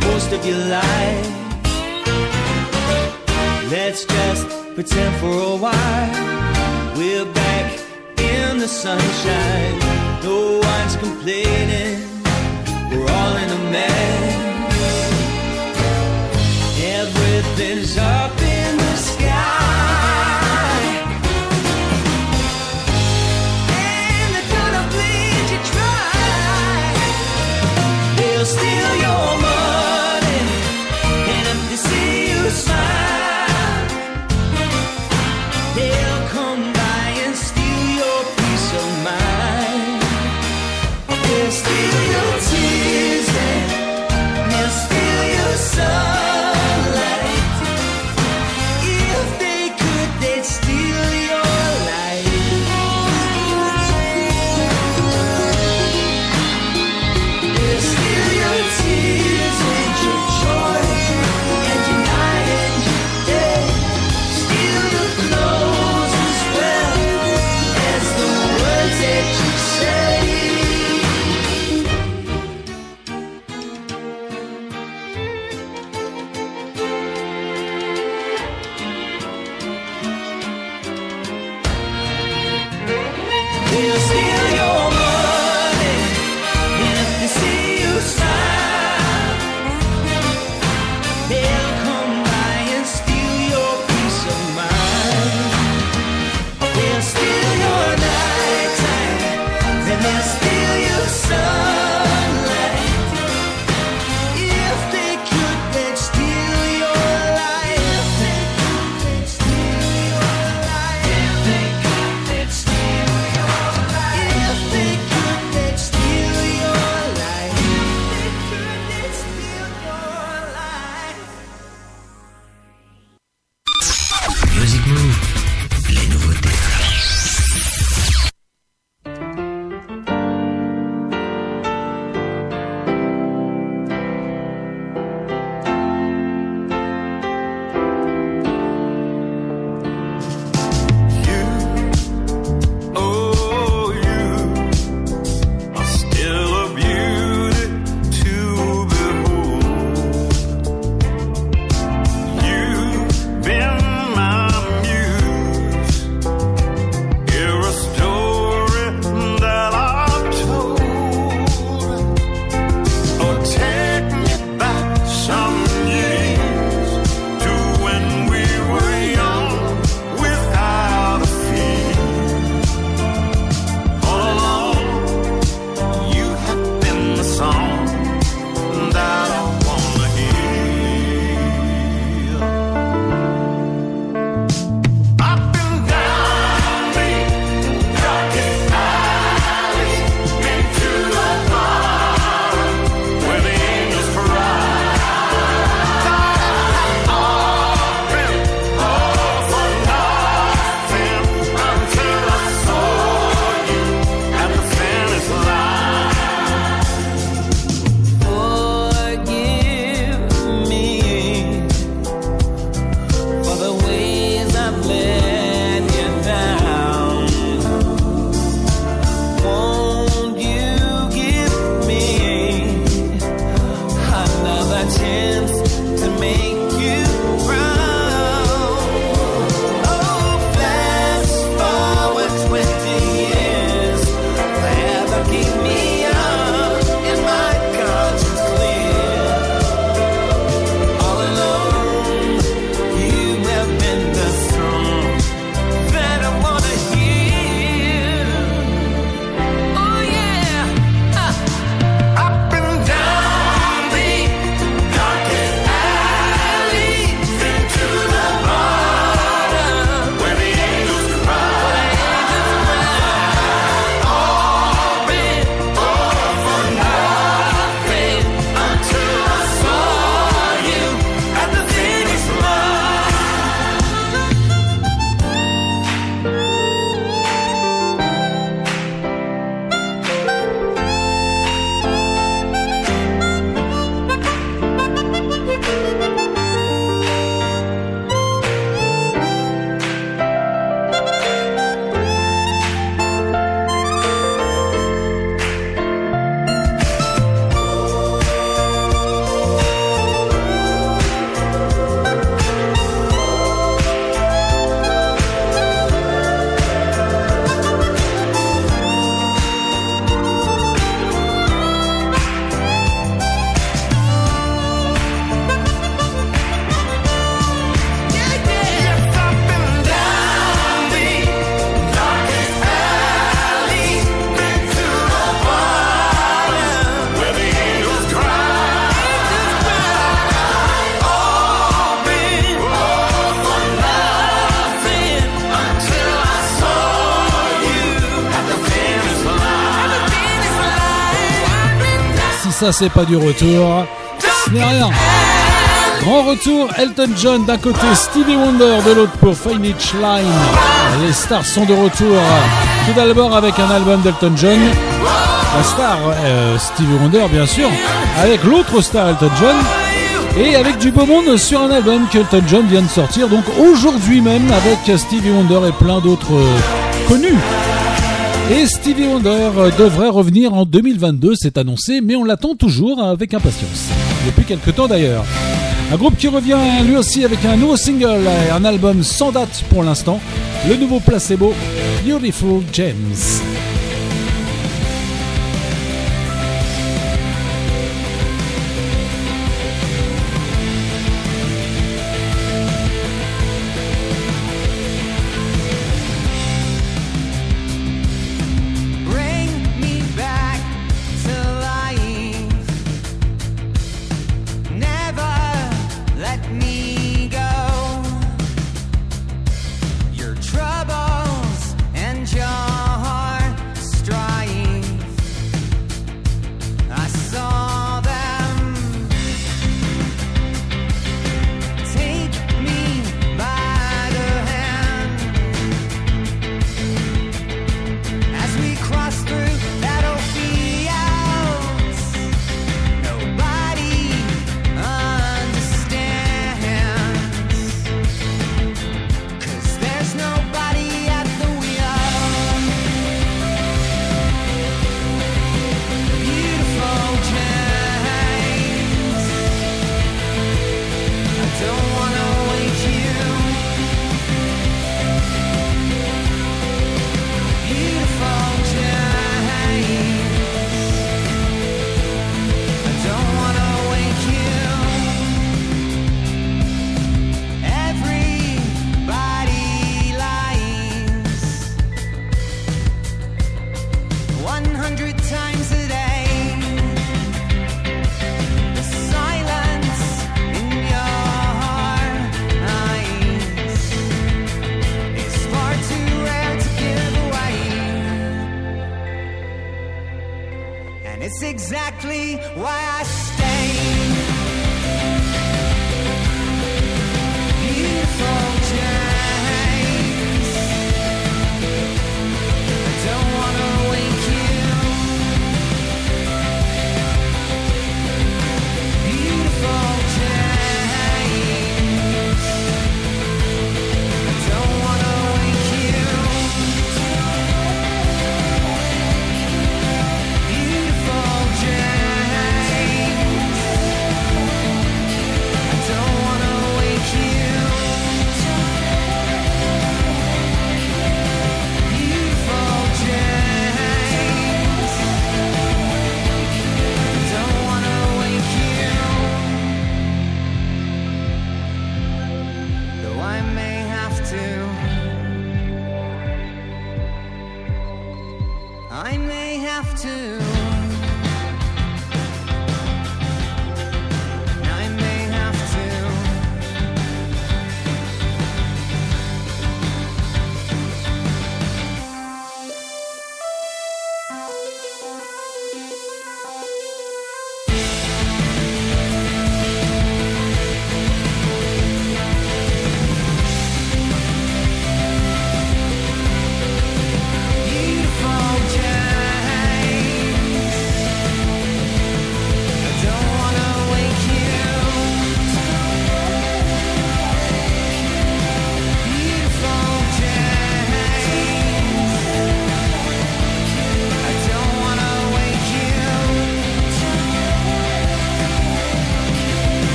most of your life. Let's just pretend for a while we're back in the sunshine. No one's complaining. We're all in a mess. Everything's up ça c'est pas du retour. Mais rien. Grand retour, Elton John d'un côté, Stevie Wonder de l'autre pour Finich Line. Les stars sont de retour. Tout d'abord avec un album d'Elton John. La star euh, Stevie Wonder bien sûr. Avec l'autre star Elton John. Et avec du beau monde sur un album qu'Elton John vient de sortir. Donc aujourd'hui même avec Stevie Wonder et plein d'autres euh, connus. Et Stevie Wonder euh, devrait revenir en 2022, c'est annoncé, mais on l'attend toujours avec impatience. Depuis quelques temps d'ailleurs. Un groupe qui revient lui aussi avec un nouveau single et un album sans date pour l'instant, le nouveau placebo Beautiful James.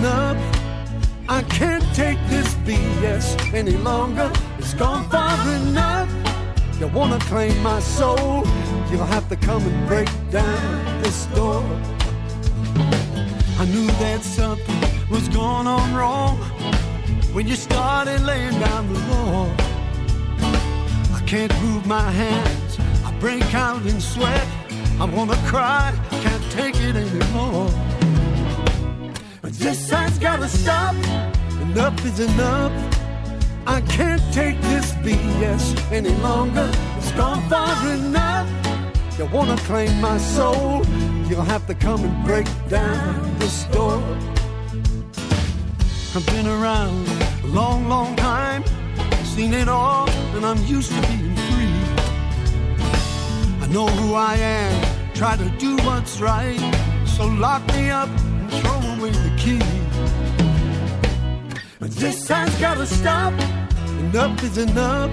Enough. I can't take this BS any longer. It's gone far enough. You wanna claim my soul? You'll have to come and break down this door. I knew that something was going on wrong when you started laying down the law. I can't move my hands. I break out in sweat. I wanna cry, can't take it anymore. This has gotta stop. Enough is enough. I can't take this BS any longer. It's gone far enough. You wanna claim my soul? You'll have to come and break down this door. I've been around a long, long time, seen it all, and I'm used to being free. I know who I am, try to do what's right, so lock me up the key. But this time's gotta stop, enough is enough.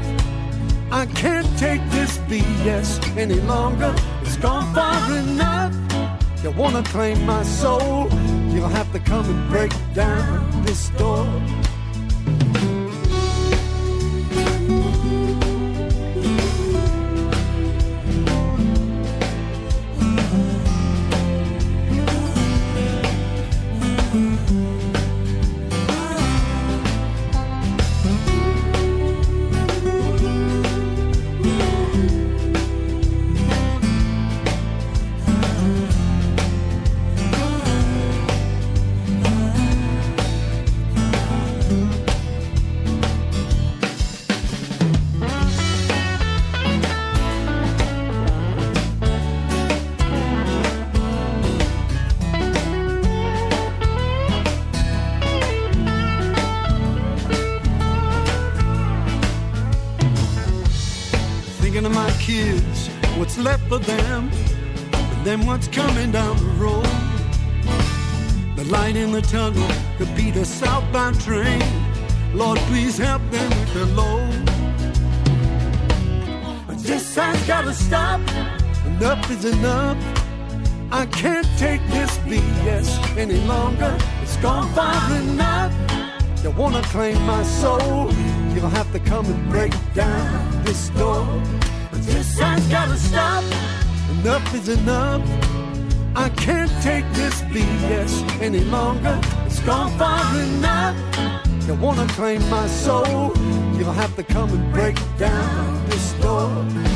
I can't take this BS any longer, it's gone far enough. You wanna claim my soul? You'll have to come and break down this door. Enough is enough. I can't take this BS any longer. It's gone far enough. You wanna claim my soul? You'll have to come and break down this door. But this has gotta stop. Enough is enough. I can't take this BS any longer. It's gone far enough. You wanna claim my soul? You'll have to come and break down this door.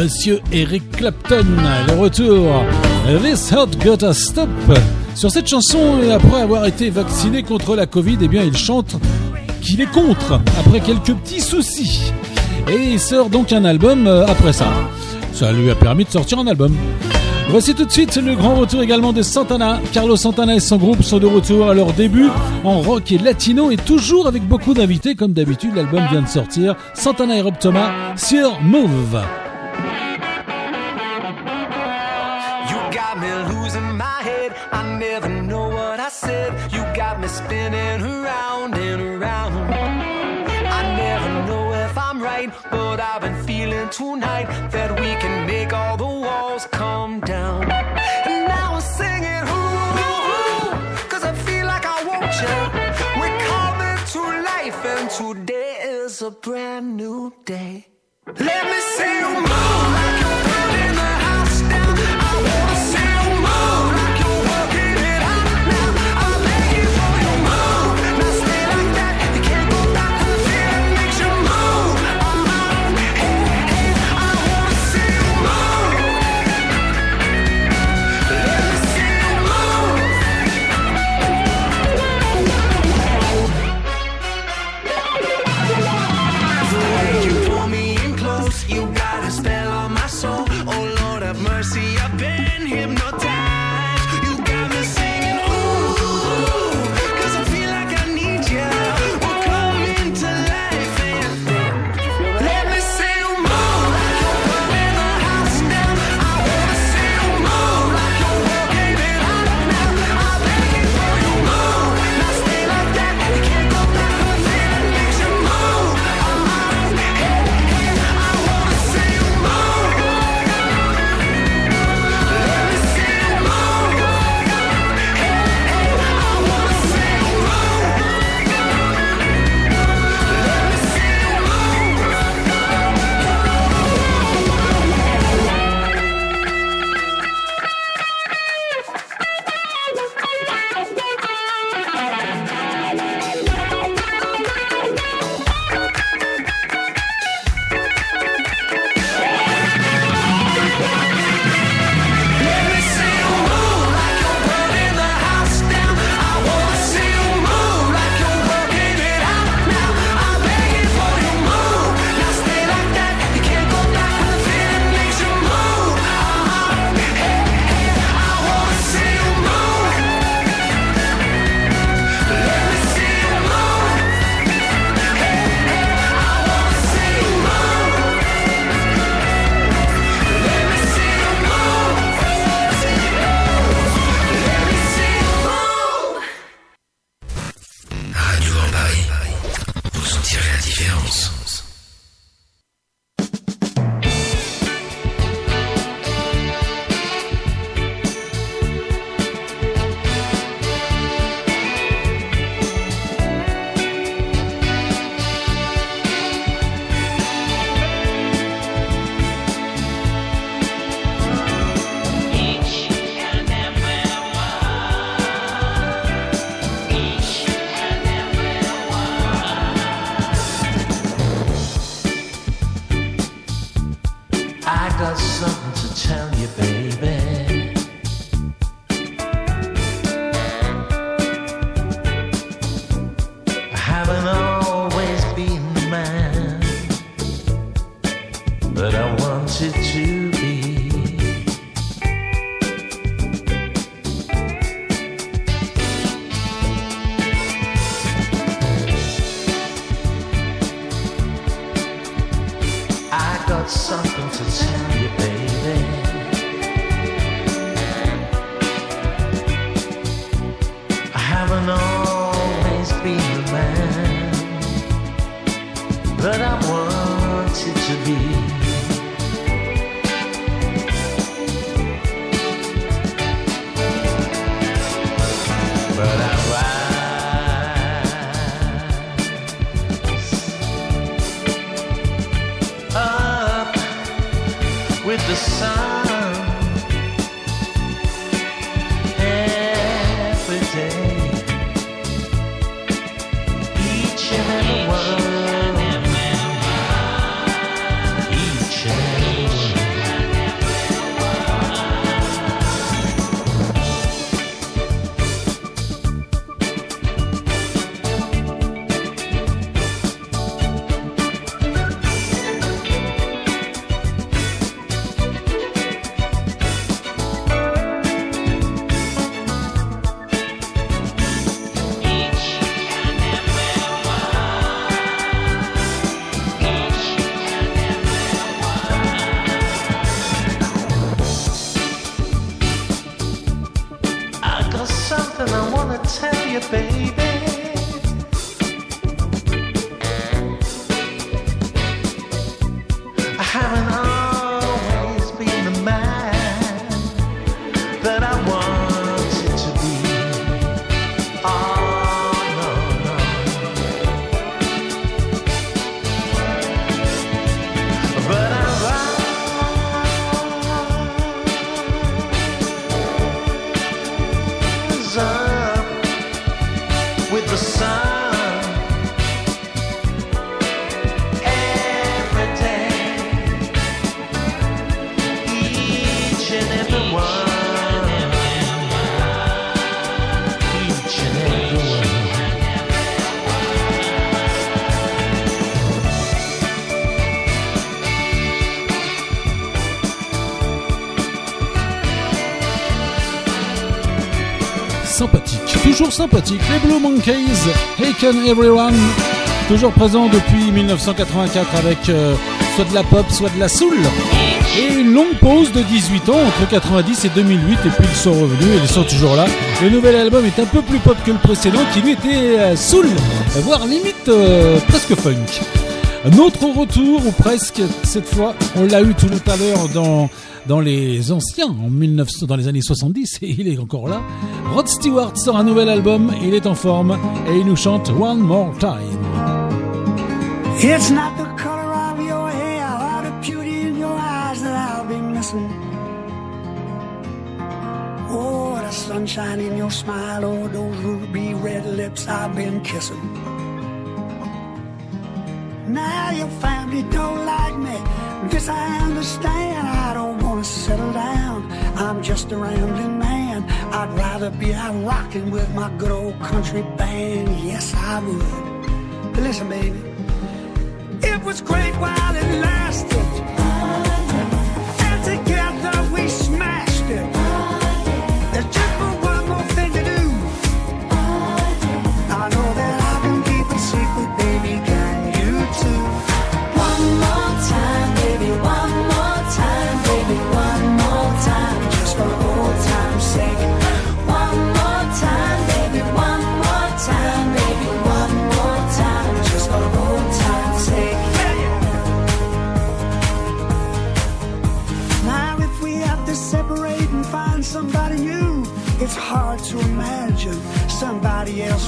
Monsieur Eric Clapton, le retour. This Heart Gotta Stop. Sur cette chanson, et après avoir été vacciné contre la Covid, eh bien, il chante qu'il est contre, après quelques petits soucis. Et il sort donc un album euh, après ça. Ça lui a permis de sortir un album. Voici tout de suite le grand retour également de Santana. Carlos Santana et son groupe sont de retour à leur début en rock et latino et toujours avec beaucoup d'invités comme d'habitude. L'album vient de sortir. Santana et Rob Thomas sur Move. I never know what I said. You got me spinning around and around. I never know if I'm right, but I've been feeling tonight that we can make all the walls come down. And now I'm singing, ooh, cause I feel like I want you. We're coming to life, and today is a brand new day. Let me see you move toujours sympathique. Les Blue Monkeys, Hey Can Everyone, toujours présent depuis 1984 avec euh, soit de la pop, soit de la soul. Et une longue pause de 18 ans entre 90 et 2008 et puis ils sont revenus et ils sont toujours là. Le nouvel album est un peu plus pop que le précédent qui lui était euh, soul, voire limite euh, presque funk. Un autre retour, ou presque, cette fois, on l'a eu tout à l'heure dans, dans les anciens, en 1900, dans les années 70, et il est encore là. Rod Stewart sort un nouvel album, il est en forme, et il nous chante One More Time. Oh, the sunshine in your smile or those ruby red lips I've been kissing. Just a rambling man. I'd rather be out rocking with my good old country band. Yes, I would. But listen, baby. It was great while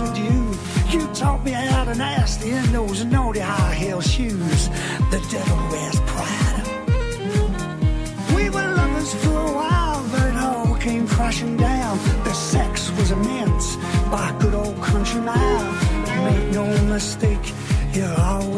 with you. You taught me how to nasty in those naughty high heel shoes. The devil wears Prada. We were lovers for a while, but it all came crashing down. The sex was immense, by good old country mile. Make no mistake, you'll always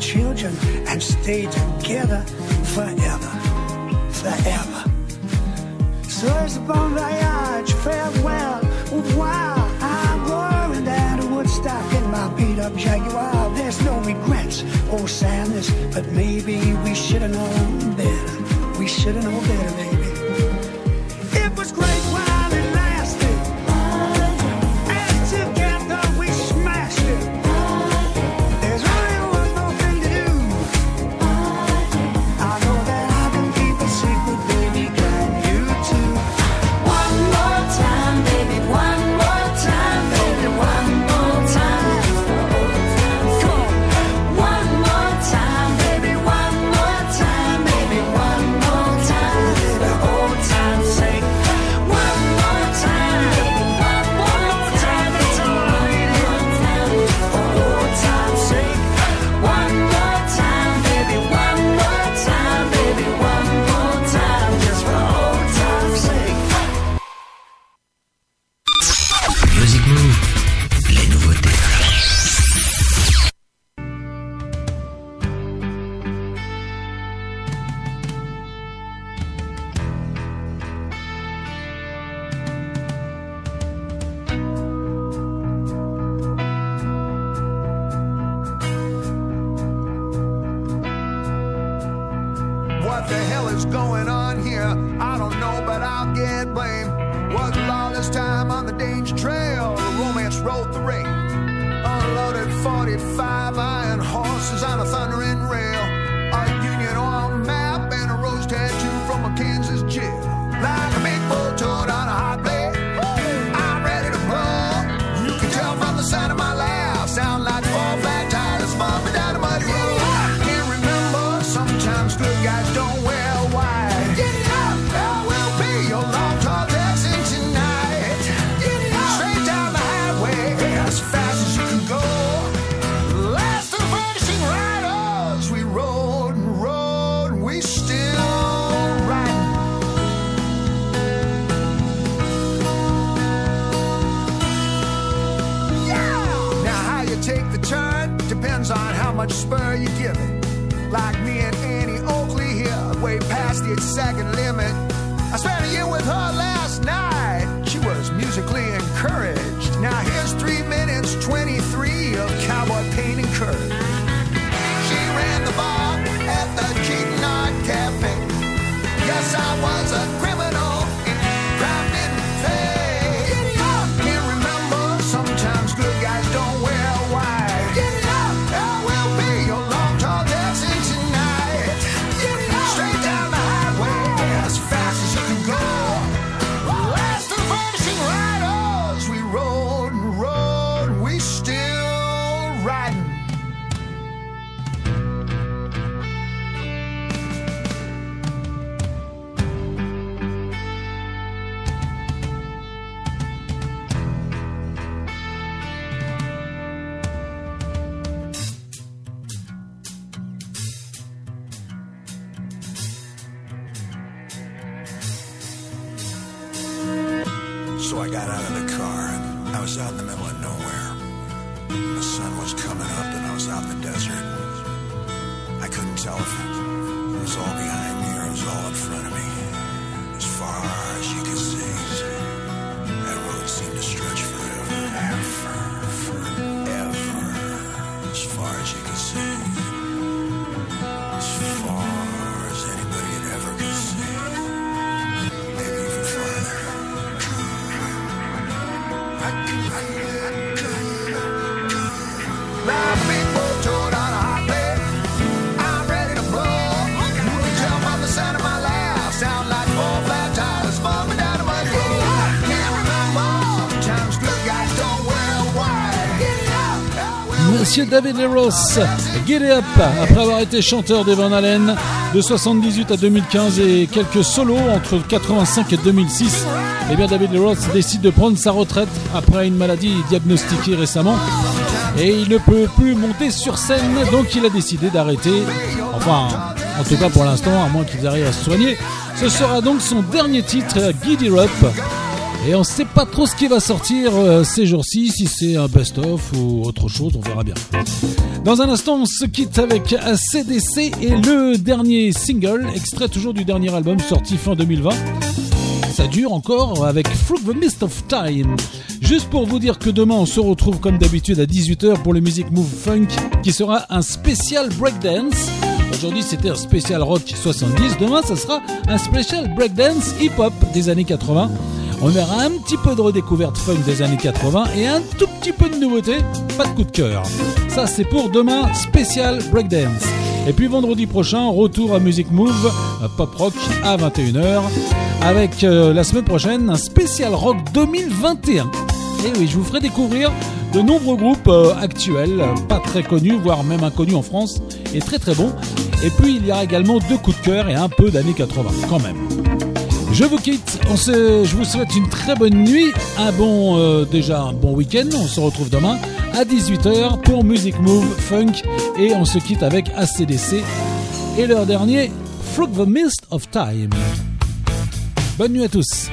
children and stay together forever, forever. Sois bon voyage, farewell. Wow, I'm roaring down to Woodstock in my beat up Jaguar. There's no regrets or sadness, but maybe we should have known better. We should have known better, baby. David Leros, Get It Up, après avoir été chanteur des Van Halen de 78 à 2015 et quelques solos entre 85 et 2006, eh bien David Leros décide de prendre sa retraite après une maladie diagnostiquée récemment et il ne peut plus monter sur scène, donc il a décidé d'arrêter. Enfin, en tout cas pour l'instant, à moins qu'ils arrivent à se soigner. Ce sera donc son dernier titre, Giddy Up. Et on sait pas trop ce qui va sortir euh, ces jours-ci, si c'est un best-of ou autre chose, on verra bien. Dans un instant, on se quitte avec CDC et le dernier single, extrait toujours du dernier album sorti fin 2020. Ça dure encore avec Through the Mist of Time. Juste pour vous dire que demain on se retrouve comme d'habitude à 18h pour le Music Move Funk qui sera un spécial breakdance. Aujourd'hui c'était un spécial rock 70, demain ça sera un spécial breakdance hip-hop des années 80. On verra un petit peu de redécouverte funk des années 80 et un tout petit peu de nouveauté, pas de coup de cœur. Ça c'est pour demain spécial breakdance. Et puis vendredi prochain, retour à Music Move, euh, pop rock à 21h, avec euh, la semaine prochaine un spécial rock 2021. Et oui, je vous ferai découvrir de nombreux groupes euh, actuels, pas très connus, voire même inconnus en France, et très très bons. Et puis il y aura également deux coups de cœur et un peu d'années 80 quand même. Je vous quitte, je vous souhaite une très bonne nuit, un bon euh, déjà bon week-end. On se retrouve demain à 18h pour Music Move Funk et on se quitte avec ACDC et leur dernier Through the Mist of Time. Bonne nuit à tous.